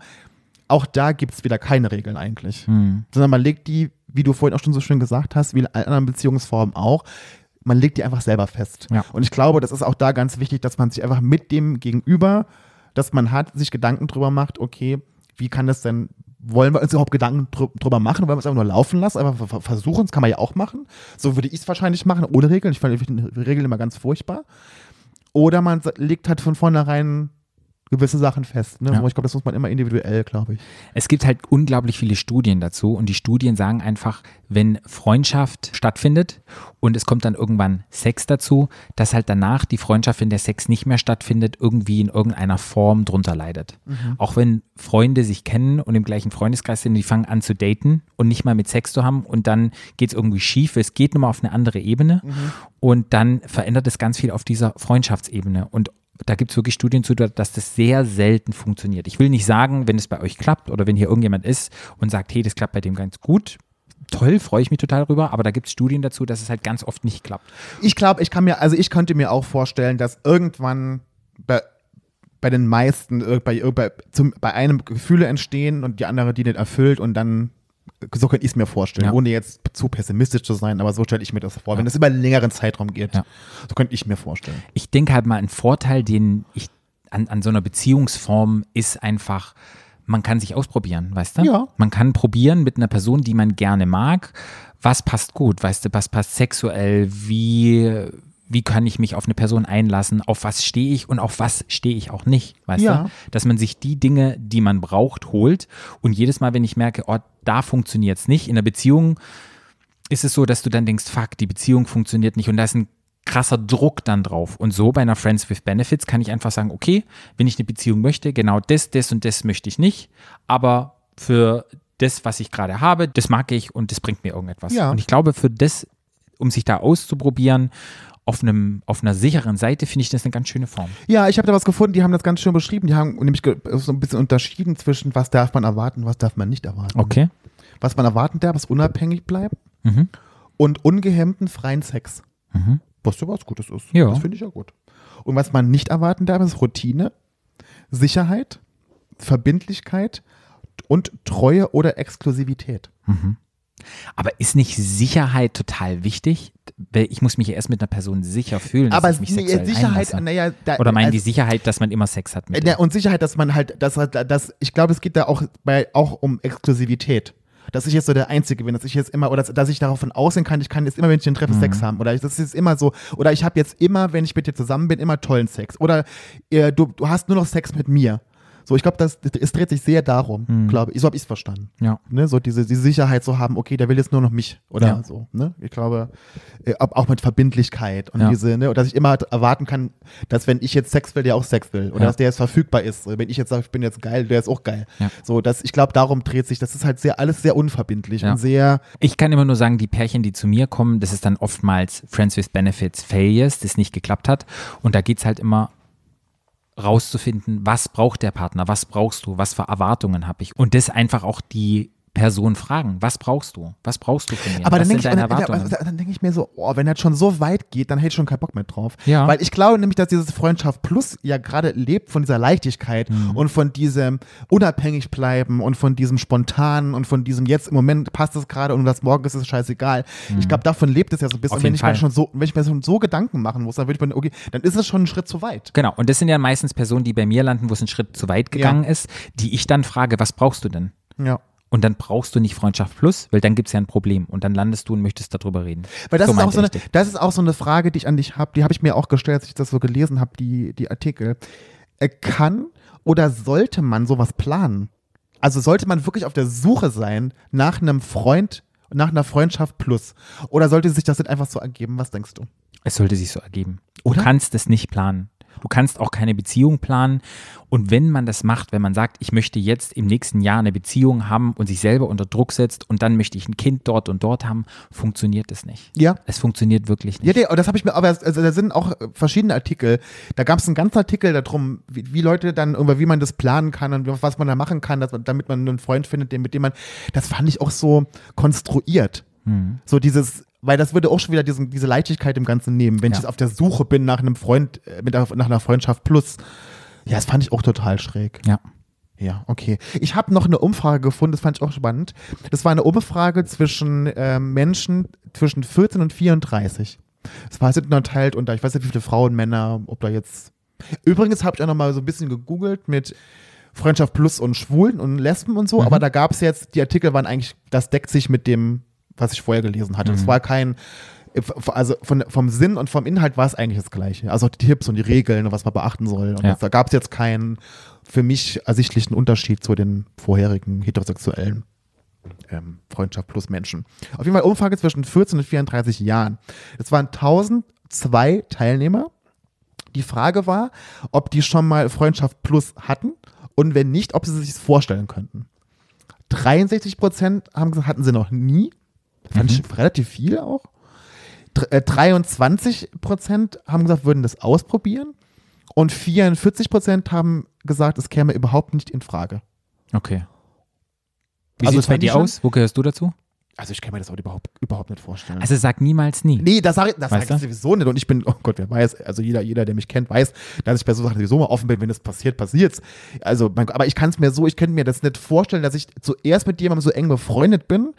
auch da gibt es wieder keine Regeln eigentlich.
Hm.
Sondern man legt die, wie du vorhin auch schon so schön gesagt hast, wie in allen anderen Beziehungsformen auch, man legt die einfach selber fest.
Ja.
Und ich glaube, das ist auch da ganz wichtig, dass man sich einfach mit dem Gegenüber, das man hat, sich Gedanken drüber macht, okay, wie kann das denn, wollen wir uns überhaupt Gedanken drü- drüber machen, wollen wir es einfach nur laufen lassen, einfach ver- versuchen, das kann man ja auch machen. So würde ich es wahrscheinlich machen, ohne Regeln. Ich finde Regeln immer ganz furchtbar. Oder man legt halt von vornherein gewisse Sachen fest. Ne?
Ja.
Aber ich glaube, das muss man immer individuell, glaube ich.
Es gibt halt unglaublich viele Studien dazu und die Studien sagen einfach, wenn Freundschaft stattfindet und es kommt dann irgendwann Sex dazu, dass halt danach die Freundschaft, wenn der Sex nicht mehr stattfindet, irgendwie in irgendeiner Form drunter leidet. Auch wenn Freunde sich kennen und im gleichen Freundeskreis sind, die fangen an zu daten und nicht mal mit Sex zu haben und dann geht es irgendwie schief, es geht nur mal auf eine andere Ebene und dann verändert es ganz viel auf dieser Freundschaftsebene und da gibt es wirklich Studien zu, dass das sehr selten funktioniert. Ich will nicht sagen, wenn es bei euch klappt oder wenn hier irgendjemand ist und sagt, hey, das klappt bei dem ganz gut, toll, freue ich mich total drüber, aber da gibt es Studien dazu, dass es halt ganz oft nicht klappt.
Ich glaube, ich kann mir, also ich könnte mir auch vorstellen, dass irgendwann bei, bei den meisten, äh, bei, bei, zum, bei einem Gefühle entstehen und die andere die nicht erfüllt und dann, so könnte ich es mir vorstellen,
Ja.
ohne jetzt zu pessimistisch zu sein, aber so stelle ich mir das vor, wenn es über einen längeren Zeitraum geht.
Ja.
So könnte ich mir vorstellen.
Ich denke halt mal, ein Vorteil, den ich an, an so einer Beziehungsform ist einfach, man kann sich ausprobieren, weißt du?
Ja.
Man kann probieren mit einer Person, die man gerne mag, was passt gut, weißt du, was passt sexuell, wie, wie kann ich mich auf eine Person einlassen, auf was stehe ich und auf was stehe ich auch nicht, weißt
Ja.
du? Dass man sich die Dinge, die man braucht, holt und jedes Mal, wenn ich merke, oh, da funktioniert es nicht, in der Beziehung ist es so, dass du dann denkst, fuck, die Beziehung funktioniert nicht und da ist ein krasser Druck dann drauf. Und so bei einer Friends with Benefits kann ich einfach sagen, okay, wenn ich eine Beziehung möchte, genau das, das und das möchte ich nicht, aber für das, was ich gerade habe, das mag ich und das bringt mir irgendetwas.
Ja.
Und ich glaube, für das, um sich da auszuprobieren, auf, einem, auf einer sicheren Seite, finde ich das eine ganz schöne Form.
Ja, ich habe da was gefunden, die haben das ganz schön beschrieben. Die haben nämlich ge- so ein bisschen unterschieden zwischen, was darf man erwarten, was darf man nicht erwarten.
Okay.
Was man erwarten darf, ist unabhängig bleiben
Mhm.
und ungehemmten freien Sex.
Mhm.
Was ja was Gutes ist.
Ja.
Das finde ich ja gut. Und was man nicht erwarten darf, ist Routine, Sicherheit, Verbindlichkeit und Treue oder Exklusivität.
Aber ist nicht Sicherheit total wichtig? Weil Ich muss mich ja erst mit einer Person sicher fühlen, dass
Aber
ich mich sexuell
Sicherheit, naja, da,
Oder meinen
also-
die Sicherheit, dass man immer Sex hat mit
ne, und Sicherheit, dass man halt, dass, dass ich glaube, es geht da auch bei auch um Exklusivität. Dass ich jetzt so der Einzige bin, dass ich jetzt immer, oder dass, dass ich davon ausgehen kann, ich kann jetzt immer, wenn ich den treffe,
Mhm.
Sex haben. Oder ich, das ist immer so, oder ich habe jetzt immer, wenn ich mit dir zusammen bin, immer tollen Sex. Oder äh, du, du hast nur noch Sex mit mir. So, ich glaube, das, es dreht sich sehr darum,
Mhm.
glaube ich. So habe ich es verstanden.
Ja.
Ne, so diese, diese Sicherheit zu haben, okay, der will jetzt nur noch mich oder
Ja.
so. Ne? Ich glaube, äh, auch mit Verbindlichkeit und
Ja.
diese, ne, dass ich immer erwarten kann, dass wenn ich jetzt Sex will, der auch Sex will. Oder
Ja.
dass der jetzt verfügbar ist. Wenn ich jetzt sage, ich bin jetzt geil, der ist auch geil. So, dass ich glaube, darum dreht sich, das ist halt sehr, alles sehr unverbindlich und sehr,
Ich kann immer nur sagen, die Pärchen, die zu mir kommen, das ist dann oftmals Friends with Benefits Failures, das nicht geklappt hat. Und da geht es halt immer rauszufinden, was braucht der Partner, was brauchst du, was für Erwartungen habe ich. Und das einfach auch die Person fragen, was brauchst du, was brauchst du von mir,
aber dann denke ich, denke ich mir so, oh, wenn das schon so weit geht, dann hätte ich schon keinen Bock mehr drauf.
Ja.
Weil ich glaube nämlich, dass dieses Freundschaft Plus ja gerade lebt von dieser Leichtigkeit
Mhm.
und von diesem unabhängig bleiben und von diesem spontanen und von diesem jetzt im Moment passt es gerade und das morgen ist es scheißegal. Ich glaube, davon lebt es ja so ein bisschen.
Mhm.
Und wenn ich mir schon so, wenn ich mir schon so Gedanken machen muss, dann würde ich mir, okay, dann ist es schon ein Schritt zu weit.
Genau, und das sind ja meistens Personen, die bei mir landen, wo es einen Schritt zu weit gegangen ist, die ich dann frage, was brauchst du denn?
Ja.
Und dann brauchst du nicht Freundschaft plus, weil dann gibt es ja ein Problem und dann landest du und möchtest darüber reden.
Weil das, ist auch so eine,
das
ist auch so eine Frage, die ich an dich habe, die habe ich mir auch gestellt, als ich das so gelesen habe, die, die Artikel. Äh, Kann oder sollte man sowas planen? Also sollte man wirklich auf der Suche sein nach einem Freund, nach einer Freundschaft plus? Oder sollte sich das nicht einfach so ergeben? Was denkst du?
Es sollte sich so ergeben.
Oder?
Du kannst es nicht planen. Du kannst auch keine Beziehung planen. Und wenn man das macht, wenn man sagt, ich möchte jetzt im nächsten Jahr eine Beziehung haben und sich selber unter Druck setzt und dann möchte ich ein Kind dort und dort haben, funktioniert das nicht.
Ja.
Es funktioniert wirklich
Ja,
nicht.
nee, das habe ich mir, aber also da sind auch äh, verschiedene Artikel. Da gab es einen ganzen Artikel darum, wie, wie Leute dann wie man das planen kann und was man da machen kann, dass man, damit man einen Freund findet, den, mit dem man. Das fand ich auch so konstruiert.
Hm.
So dieses, weil das würde auch schon wieder diesen, diese Leichtigkeit im Ganzen nehmen, wenn ich
Ja.
jetzt auf der Suche bin nach einem Freund, äh, mit, einer- nach einer Freundschaft plus. Ja, das fand ich auch total schräg.
Ja.
Ja, okay. Ich habe noch eine Umfrage gefunden, das fand ich auch spannend. Das war eine Umfrage zwischen ähm, Menschen zwischen 14 und 34. Es war jetzt unterteilt unter, ich weiß nicht, wie viele Frauen, Männer, ob da jetzt. Übrigens habe ich auch noch mal so ein bisschen gegoogelt mit Freundschaft Plus und Schwulen und Lesben und so, aber da gab es jetzt, die Artikel waren eigentlich, das deckt sich mit dem, was ich vorher gelesen hatte. Es war kein, also von, vom Sinn und vom Inhalt war es eigentlich das Gleiche. Also die Tipps und die Regeln und was man beachten soll. Und
Ja.
das, da gab es jetzt keinen für mich ersichtlichen Unterschied zu den vorherigen heterosexuellen ähm, Freundschaft plus Menschen. Auf jeden Fall Umfrage zwischen 14 und 34 Jahren. Es waren 1002 Teilnehmer. Die Frage war, ob die schon mal Freundschaft plus hatten und wenn nicht, ob sie sich das vorstellen könnten. 63 Prozent haben gesagt, hatten sie noch nie. Fand ich relativ viel auch. Dr- äh, 23 Prozent haben gesagt, würden das ausprobieren. Und 44 Prozent haben gesagt, es käme überhaupt nicht in Frage.
Okay. Wie
Also
sieht es bei dir aus? Wo gehörst du dazu?
Also ich kann mir das auch überhaupt, überhaupt nicht vorstellen.
Also sag niemals nie.
Nee, das sage das sag ich sowieso nicht. Und ich bin, oh Gott, wer weiß, also jeder, jeder, der mich kennt, weiß, dass ich bei so Sachen sowieso mal offen bin, wenn es passiert, passiert's. Also, mein, aber ich kann es mir so, ich könnte mir das nicht vorstellen, dass ich zuerst mit jemandem so eng befreundet bin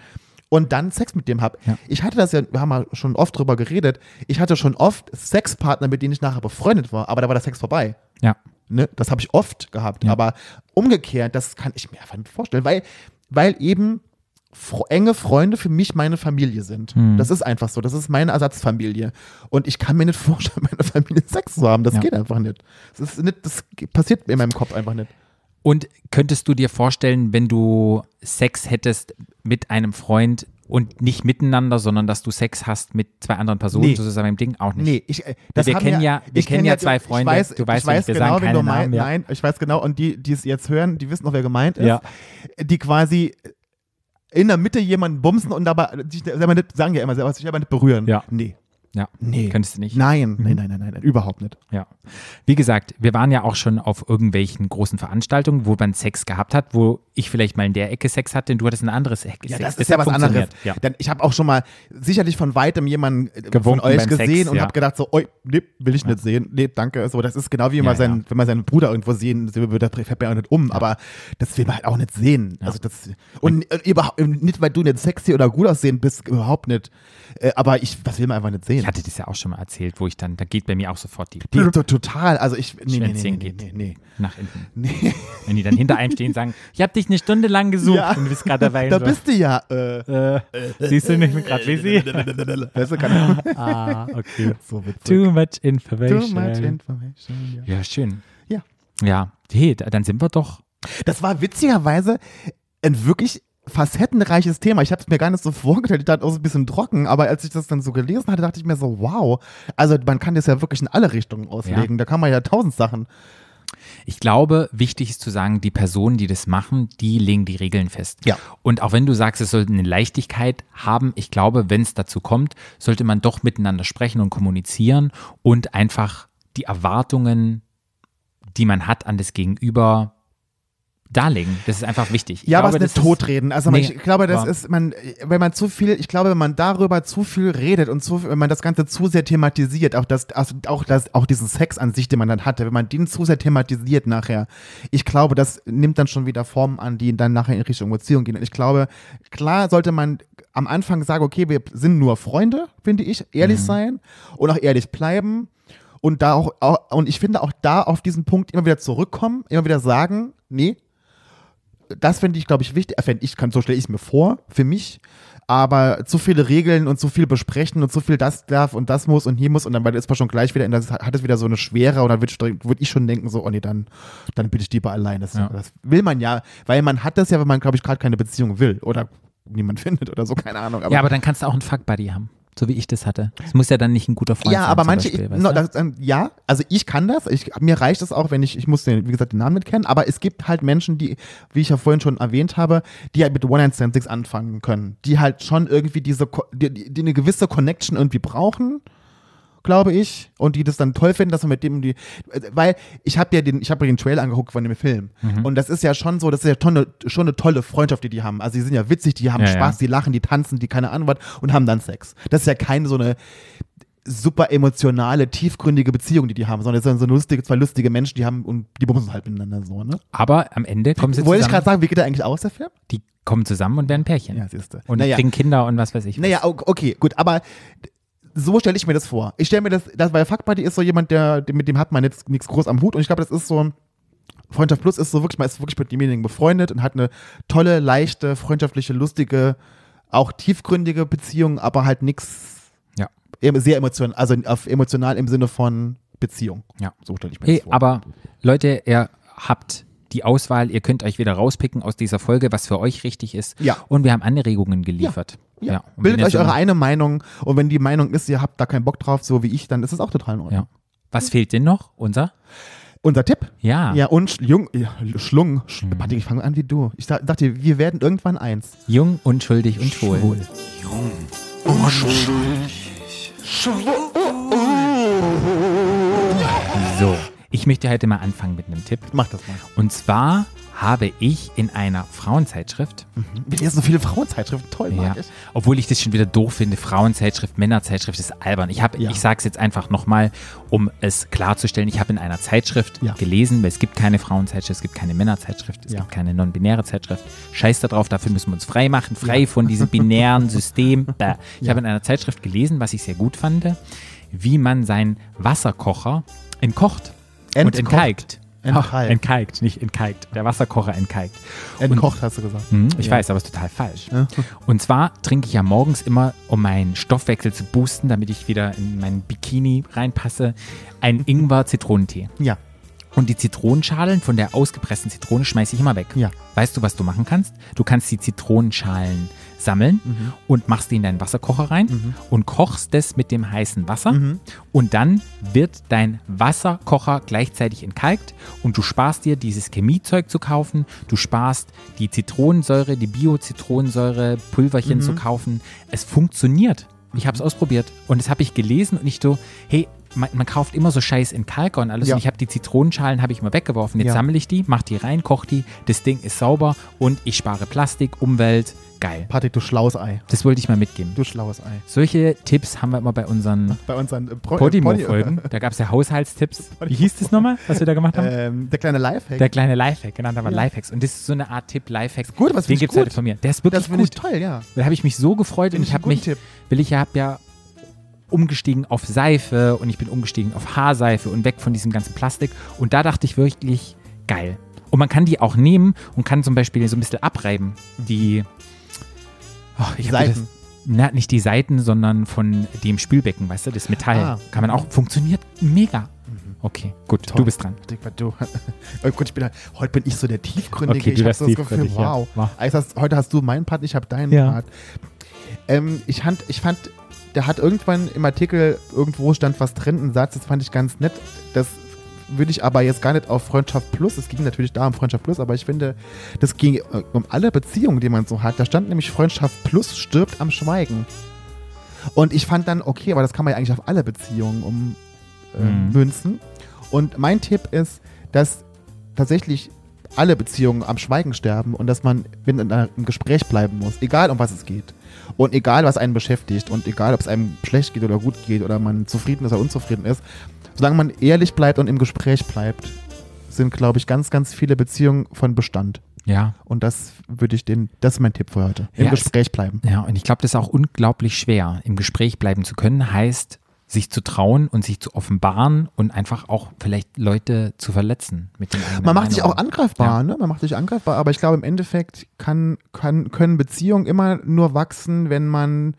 und dann Sex mit dem habe.
Ja.
Ich hatte das ja, wir haben ja schon oft drüber geredet, ich hatte schon oft Sexpartner, mit denen ich nachher befreundet war, aber da war der Sex vorbei.
Ja.
Ne? Das habe ich oft gehabt.
Ja.
Aber umgekehrt, das kann ich mir einfach nicht vorstellen, weil, weil eben enge Freunde für mich meine Familie sind.
Mhm.
Das ist einfach so. Das ist meine Ersatzfamilie. Und ich kann mir nicht vorstellen, meine Familie Sex zu haben. Das
Ja.
geht einfach nicht. Das, ist nicht. das passiert in meinem Kopf einfach nicht.
Und könntest du dir vorstellen, wenn du Sex hättest mit einem Freund und nicht miteinander, sondern dass du Sex hast mit zwei anderen Personen,
Nee.
sozusagen im Ding auch nicht?
Nee, ich, äh, das
wir kennen ja- wir kennen
kenn
ja zwei
ich
Freunde.
Weiß,
Du weißt,
ich weiß
wir
genau,
sagen
wen du
keine
meinst.
Namen, ja.
Nein, ich weiß genau. Und die, die es jetzt hören, die wissen auch, wer gemeint ist.
Ja.
Die quasi in der Mitte jemanden bumsen und dabei sich selber nicht, sagen ja immer, selber sich selber nicht berühren.
Ja.
Nee.
Ja.
Nee.
Könntest du nicht?
Nein, nein, nein, nein, nein, nein, überhaupt nicht.
Ja. Wie gesagt, wir waren ja auch schon auf irgendwelchen großen Veranstaltungen, wo man Sex gehabt hat, wo ich vielleicht mal in der Ecke Sex hatte und du hattest ein anderes Ecke
Ja,
Sex.
das ist ja was anderes.
Ja.
Denn ich habe auch schon mal sicherlich von weitem jemanden äh, von
Gewunken
euch
beim Sex,
gesehen und
ja.
habe gedacht so, oi, nee, will ich nicht sehen. Nee, danke. So, das ist genau wie wenn, man,
Ja,
seinen,
ja.
wenn man seinen Bruder irgendwo sehen würde, fällt mir auch nicht um. Aber das will man halt auch nicht sehen. Also das und, und überhaupt nicht, weil du nicht sexy oder gut aussehen bist, überhaupt nicht. Äh, aber ich, das will man einfach nicht sehen.
Ich hatte das ja auch schon mal erzählt, wo ich dann, da geht bei mir auch sofort die
Die, to- total. Also ich, nee, nee, nee, nee, nee, nee.
nach hinten.
nee.
Wenn die dann hinter einem stehen und sagen, ich habe dich eine Stunde lang gesucht
Ja.
und du bist gerade dabei.
Da
so,
bist du ja. Äh,
äh, siehst du nicht gerade wie sie?
weißt du, keine
ah, okay.
so witzig.
Too much information.
Too much information. Ja.
Ja, schön.
Ja.
Ja, hey, da- dann sind wir doch.
Das war witzigerweise ein wirklich facettenreiches Thema. Ich habe es mir gar nicht so vorgestellt, ich dachte auch so ein bisschen trocken, aber als ich das dann so gelesen hatte, dachte ich mir so, wow, also man kann das ja wirklich in alle Richtungen auslegen, da kann man ja tausend Sachen.
Ich glaube, wichtig ist zu sagen, die Personen, die das machen, die legen die Regeln fest.
Ja.
Und auch wenn du sagst, es sollte eine Leichtigkeit haben, ich glaube, wenn es dazu kommt, sollte man doch miteinander sprechen und kommunizieren und einfach die Erwartungen, die man hat an das Gegenüber, darlegen. Das ist einfach wichtig. Ich
Ja, aber es
glaube,
nicht
das ist-
totreden. Also man,
Nee,
ich glaube, das ist, man, wenn man zu viel, ich glaube, wenn man darüber zu viel redet und zu, wenn man das Ganze zu sehr thematisiert, auch das, also auch das, auch diesen Sex an sich, den man dann hatte, wenn man den zu sehr thematisiert nachher, ich glaube, das nimmt dann schon wieder Formen an, die dann nachher in Richtung Beziehung gehen. Und ich glaube, klar sollte man am Anfang sagen, okay, wir sind nur Freunde, finde ich, ehrlich
Mhm.
sein und auch ehrlich bleiben. Und da auch, auch, und ich finde auch da auf diesen Punkt immer wieder zurückkommen, immer wieder sagen, nee, das finde ich, glaube ich, wichtig. Äh, fänd ich, kann, so stelle ich es mir vor, für mich. Aber zu viele Regeln und zu viel besprechen und zu viel das darf und das muss und hier muss und dann ist man schon gleich wieder in das, hat es wieder so eine Schwere und dann würde würd ich schon denken, so, oh nee, dann, dann bin ich lieber allein. Das,
Ja.
das will man ja, weil man hat das ja, wenn man, glaube ich, gerade keine Beziehung will oder niemand findet oder so, keine Ahnung.
ja, aber dann kannst du auch einen Fuck-Buddy haben. So wie ich das hatte. Es muss ja dann nicht ein guter Freund
ja,
sein.
aber
zum
manche,
Beispiel,
ich, no, das, ähm, ja, also ich kann das, ich, mir reicht es auch, wenn ich, ich muss den, wie gesagt, den Namen nicht kennen, aber es gibt halt Menschen, die, wie ich ja vorhin schon erwähnt habe, die halt mit One-Night-Stands anfangen können, die halt schon irgendwie diese, die, die, die eine gewisse Connection irgendwie brauchen, glaube ich, und die das dann toll finden, dass man mit dem die, weil ich habe ja den, ich habe ja den Trailer angeguckt von dem Film
Mhm.
und das ist ja schon so, das ist ja schon eine, schon eine tolle Freundschaft, die die haben. Also die sind ja witzig, die haben
Ja,
Spaß,
ja.
die lachen, die tanzen, die keine was und haben dann Sex. Das ist ja keine so eine super emotionale, tiefgründige Beziehung, die die haben, sondern es sind so lustige, zwei lustige Menschen, die haben und die bumsen halt miteinander so, ne?
aber am Ende kommen sie
Wollte ich
zusammen.
gerade sagen, wie geht der eigentlich aus, der Film?
die kommen zusammen und werden Pärchen.
Ja, siehste.
Und
Naja.
kriegen Kinder und was weiß ich. was.
Naja, okay, gut, aber so stelle ich mir das vor. Ich stelle mir das, das weil Fuck Buddy ist so jemand, der, mit dem hat man jetzt nichts groß am Hut und ich glaube, das ist so, Freundschaft Plus ist so wirklich, man ist wirklich mit demjenigen befreundet und hat eine tolle, leichte, freundschaftliche, lustige, auch tiefgründige Beziehung, aber halt nichts
Ja.
sehr emotional, also auf emotional im Sinne von Beziehung.
Ja.
So stelle ich mir
Hey,
das vor.
aber Leute, ihr habt die Auswahl, ihr könnt euch wieder rauspicken aus dieser Folge, was für euch richtig ist.
Ja.
Und wir haben Anregungen geliefert.
ja.
Wenn
Bildet euch
so-
eure eine Meinung und wenn die Meinung ist, ihr habt da keinen Bock drauf, so wie ich, dann ist es auch total in Ordnung.
Ja. Was fehlt denn noch? Unser?
Unser Tipp?
Ja.
Ja, und Jung, ja, Schlung. Sch
Mhm.
Warte, ich fange an wie du. Ich da- dachte, wir werden irgendwann eins.
Jung, unschuldig und schwul. So, ich möchte heute mal anfangen mit einem Tipp.
Mach das mal.
Und zwar habe ich in einer Frauenzeitschrift,
Wir lesen so viele Frauenzeitschriften. Toll,
ja,
ich.
obwohl ich das schon wieder doof finde, Frauenzeitschrift, Männerzeitschrift ist albern. Ich habe,
Ja.
ich sage es jetzt einfach nochmal, um es klarzustellen, ich habe in einer Zeitschrift
Ja.
gelesen, weil es gibt keine Frauenzeitschrift, es gibt keine Männerzeitschrift, es
Ja.
gibt keine non-binäre Zeitschrift. Scheiß da drauf, dafür müssen wir uns frei machen, frei von diesem binären System. Bäh. Ich habe in einer Zeitschrift gelesen, was ich sehr gut fand, wie man seinen Wasserkocher entkocht und
Entkocht.
entkalkt.
Entkalkt.
Ach, entkalkt, nicht entkalkt. Der Wasserkocher entkalkt.
Entkocht, hast du gesagt.
Hm, ich
Ja.
weiß, aber es ist total falsch.
Ja.
Und zwar trinke ich ja morgens immer, um meinen Stoffwechsel zu boosten, damit ich wieder in meinen Bikini reinpasse, einen Ingwer-Zitronentee.
Ja.
Und die Zitronenschalen von der ausgepressten Zitrone schmeiße ich immer weg.
Ja.
Weißt du, was du machen kannst? Du kannst die Zitronenschalen sammeln
Mhm.
und machst die in deinen Wasserkocher rein und kochst das mit dem heißen Wasser.
Mhm.
Und dann wird dein Wasserkocher gleichzeitig entkalkt und du sparst dir dieses Chemiezeug zu kaufen. Du sparst die Zitronensäure, die Bio-Zitronensäure, Pulverchen
Mhm.
zu kaufen. Es funktioniert. Ich habe es ausprobiert und das habe ich gelesen und ich so, hey, man, man kauft immer so Scheiß in Kalker und alles.
Ja.
Und ich habe die Zitronenschalen, habe ich mal weggeworfen. Jetzt
Ja.
sammle ich die, mach die rein, koche die. Das Ding ist sauber und ich spare Plastik, Umwelt. Geil.
Patrick, du schlaues Ei.
Das wollte ich mal mitgeben.
Du schlaues Ei.
Solche Tipps haben wir immer bei unseren
Bei unseren äh, Pro-
Podimo-Folgen. Da gab es ja Haushaltstipps. Wie hieß das nochmal, was wir da gemacht haben?
Ähm, der kleine Lifehack.
Der kleine Lifehack, genannt aber
Ja.
Lifehacks. Und das ist so eine Art Tipp, Lifehacks.
gut, was
Den gibt es
gut.
heute von mir. Der ist wirklich
das finde ich
gut.
toll, ja.
Da habe ich mich so gefreut und
Finde
ich habe mich,
Tipp.
will ich habe ja umgestiegen auf Seife und ich bin umgestiegen auf Haarseife und weg von diesem ganzen Plastik. Und da dachte ich wirklich, geil. Und man kann die auch nehmen und kann zum Beispiel so ein bisschen abreiben. Die oh,
Seiten.
Das, na, nicht die Seiten, sondern von dem Spülbecken, weißt du, das Metall.
Ah.
Kann man auch, funktioniert mega. Okay, gut,
Toll.
du bist dran.
Patrick, was du. Oh Gott, ich bin, heute bin ich so der Tiefgründige.
Okay, du
ich so das Gefühl,
ja.
wow. Also heute hast du meinen Part, ich habe deinen
Ja.
Part. Ähm, ich, fand, ich fand, der hat irgendwann im Artikel irgendwo stand was drin, ein Satz, das fand ich ganz nett. Das würde ich aber jetzt gar nicht auf Freundschaft Plus, es ging natürlich da um Freundschaft Plus, aber ich finde, das ging äh, um alle Beziehungen, die man so hat. Da stand nämlich Freundschaft Plus stirbt am Schweigen. Und ich fand dann, okay, aber das kann man ja eigentlich auf alle Beziehungen um äh,
Mhm.
münzen. Und mein Tipp ist, dass tatsächlich alle Beziehungen am Schweigen sterben und dass man miteinander im Gespräch bleiben muss, egal um was es geht. Und egal, was einen beschäftigt und egal, ob es einem schlecht geht oder gut geht oder man zufrieden ist oder unzufrieden ist, solange man ehrlich bleibt und im Gespräch bleibt, sind, glaube ich, ganz, ganz viele Beziehungen von Bestand.
Ja.
Und das würde ich den, das ist mein Tipp für heute. Im
Ja, es-
Gespräch bleiben.
Ja, und ich glaube, das ist auch unglaublich schwer. Im Gespräch bleiben zu können, heißt, sich zu trauen und sich zu offenbaren und einfach auch vielleicht Leute zu verletzen mit eigenen
Man macht sich auch angreifbar,
Ja.
ne? Man macht sich angreifbar, aber ich glaube, im Endeffekt kann, kann, können Beziehungen immer nur wachsen, wenn man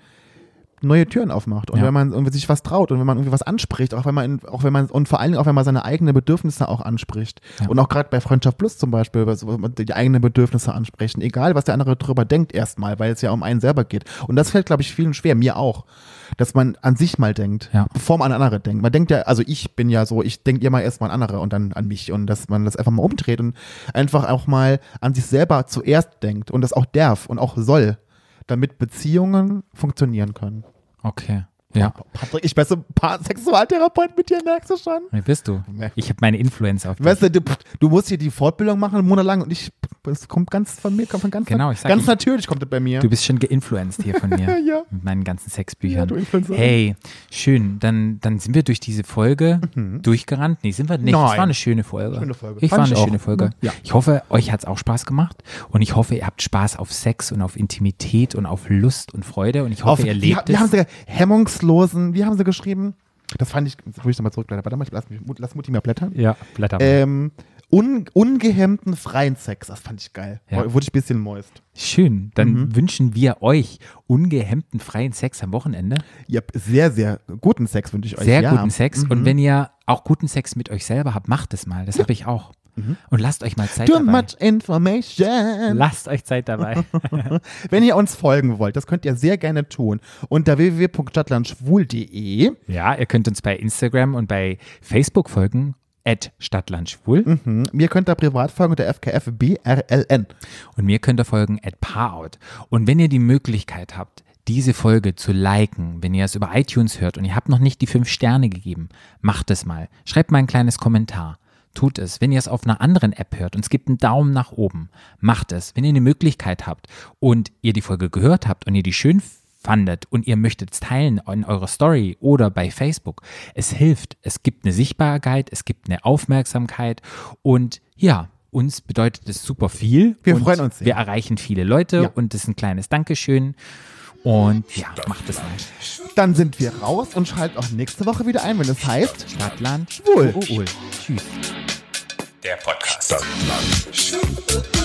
neue Türen aufmacht und
Ja.
wenn man irgendwie sich was traut und wenn man irgendwie was anspricht, auch wenn man, in, auch wenn man, und vor allen Dingen auch wenn man seine eigenen Bedürfnisse auch anspricht.
Ja.
Und auch gerade bei Freundschaft Plus zum Beispiel, die eigenen Bedürfnisse ansprechen, egal was der andere drüber denkt erstmal, weil es ja um einen selber geht. Und das fällt, glaube ich, vielen schwer, mir auch, dass man an sich mal denkt,
Ja.
bevor man an andere denkt. Man denkt ja, also ich bin ja so, ich denke immer erst mal an andere und dann an mich und dass man das einfach mal umdreht und einfach auch mal an sich selber zuerst denkt und das auch darf und auch soll, damit Beziehungen funktionieren können.
Okay. Ja.
Patrick, ich bin so ein paar Sexualtherapeut mit dir, merkst du schon?
Wer bist du? Ich habe meine Influence auf dich.
Weißt du, du, du musst hier die Fortbildung machen, einen Monat lang und ich, das kommt ganz von mir, kommt von ganz,
Genau, ich sag,
ganz
ich-
natürlich kommt das bei mir.
Du bist schon geinfluenced hier von mir.
Ja.
Mit meinen ganzen Sexbüchern.
Ja, du Influencer.
hey, schön. Dann, dann sind wir durch diese Folge durchgerannt. Nee, sind wir nicht. Es
Mhm. Nein.
war eine schöne Folge.
Schöne Folge.
Ich
Fand
war
ich
eine
auch.
schöne Folge.
Ja.
Ich hoffe, euch hat es auch Spaß gemacht. Und ich hoffe, ihr habt Spaß auf Sex und auf Intimität und auf Lust und Freude. Und ich hoffe,
Auf,
ihr
wie,
lebt
wie haben
es.
sie hemmungslosen, wie haben sie geschrieben? Das fand ich, muss ich nochmal zurückblättern. Warte mal, ich lass, mich, lass Mutti mal blättern.
Ja, Blätter.
Ähm, un, ungehemmten freien Sex, das fand ich geil.
Ja.
Wurde ich ein bisschen moist.
Schön. Dann
Mhm.
wünschen wir euch ungehemmten freien Sex am Wochenende.
Ihr habt sehr, sehr guten Sex, wünsche ich euch.
Sehr
ja.
guten Sex.
Mhm.
Und wenn ihr auch guten Sex mit euch selber habt, macht es mal. Das habe ich auch. Und lasst euch mal Zeit
Too
dabei.
much information.
Lasst euch Zeit dabei.
Wenn ihr uns folgen wollt, das könnt ihr sehr gerne tun. Unter www.stadtlandschwul.de.
ja, ihr könnt uns bei Instagram und bei Facebook folgen. At Stadtlandschwul.
Mhm. Mir könnt ihr privat folgen unter FKFBRLN.
Und mir könnt ihr folgen at Paarout. Und wenn ihr die Möglichkeit habt, diese Folge zu liken, wenn ihr es über iTunes hört und ihr habt noch nicht die fünf Sterne gegeben, macht es mal. Schreibt mal ein kleines Kommentar. Tut es. Wenn ihr es auf einer anderen App hört und es gibt einen Daumen nach oben, macht es. Wenn ihr eine Möglichkeit habt und ihr die Folge gehört habt und ihr die schön fandet und ihr möchtet es teilen in eurer Story oder bei Facebook, es hilft. Es gibt eine Sichtbarkeit, es gibt eine Aufmerksamkeit und ja, uns bedeutet es super viel.
Wir freuen uns sehr.
Wir erreichen viele Leute
Ja.
und das ist ein kleines Dankeschön. Und ja, macht es mal.
Dann sind wir raus und schalten auch nächste Woche wieder ein, wenn es heißt
Stadtland.
Schwul.
Oh, oh, oh. Tschüss.
Der Podcast. Stadtland.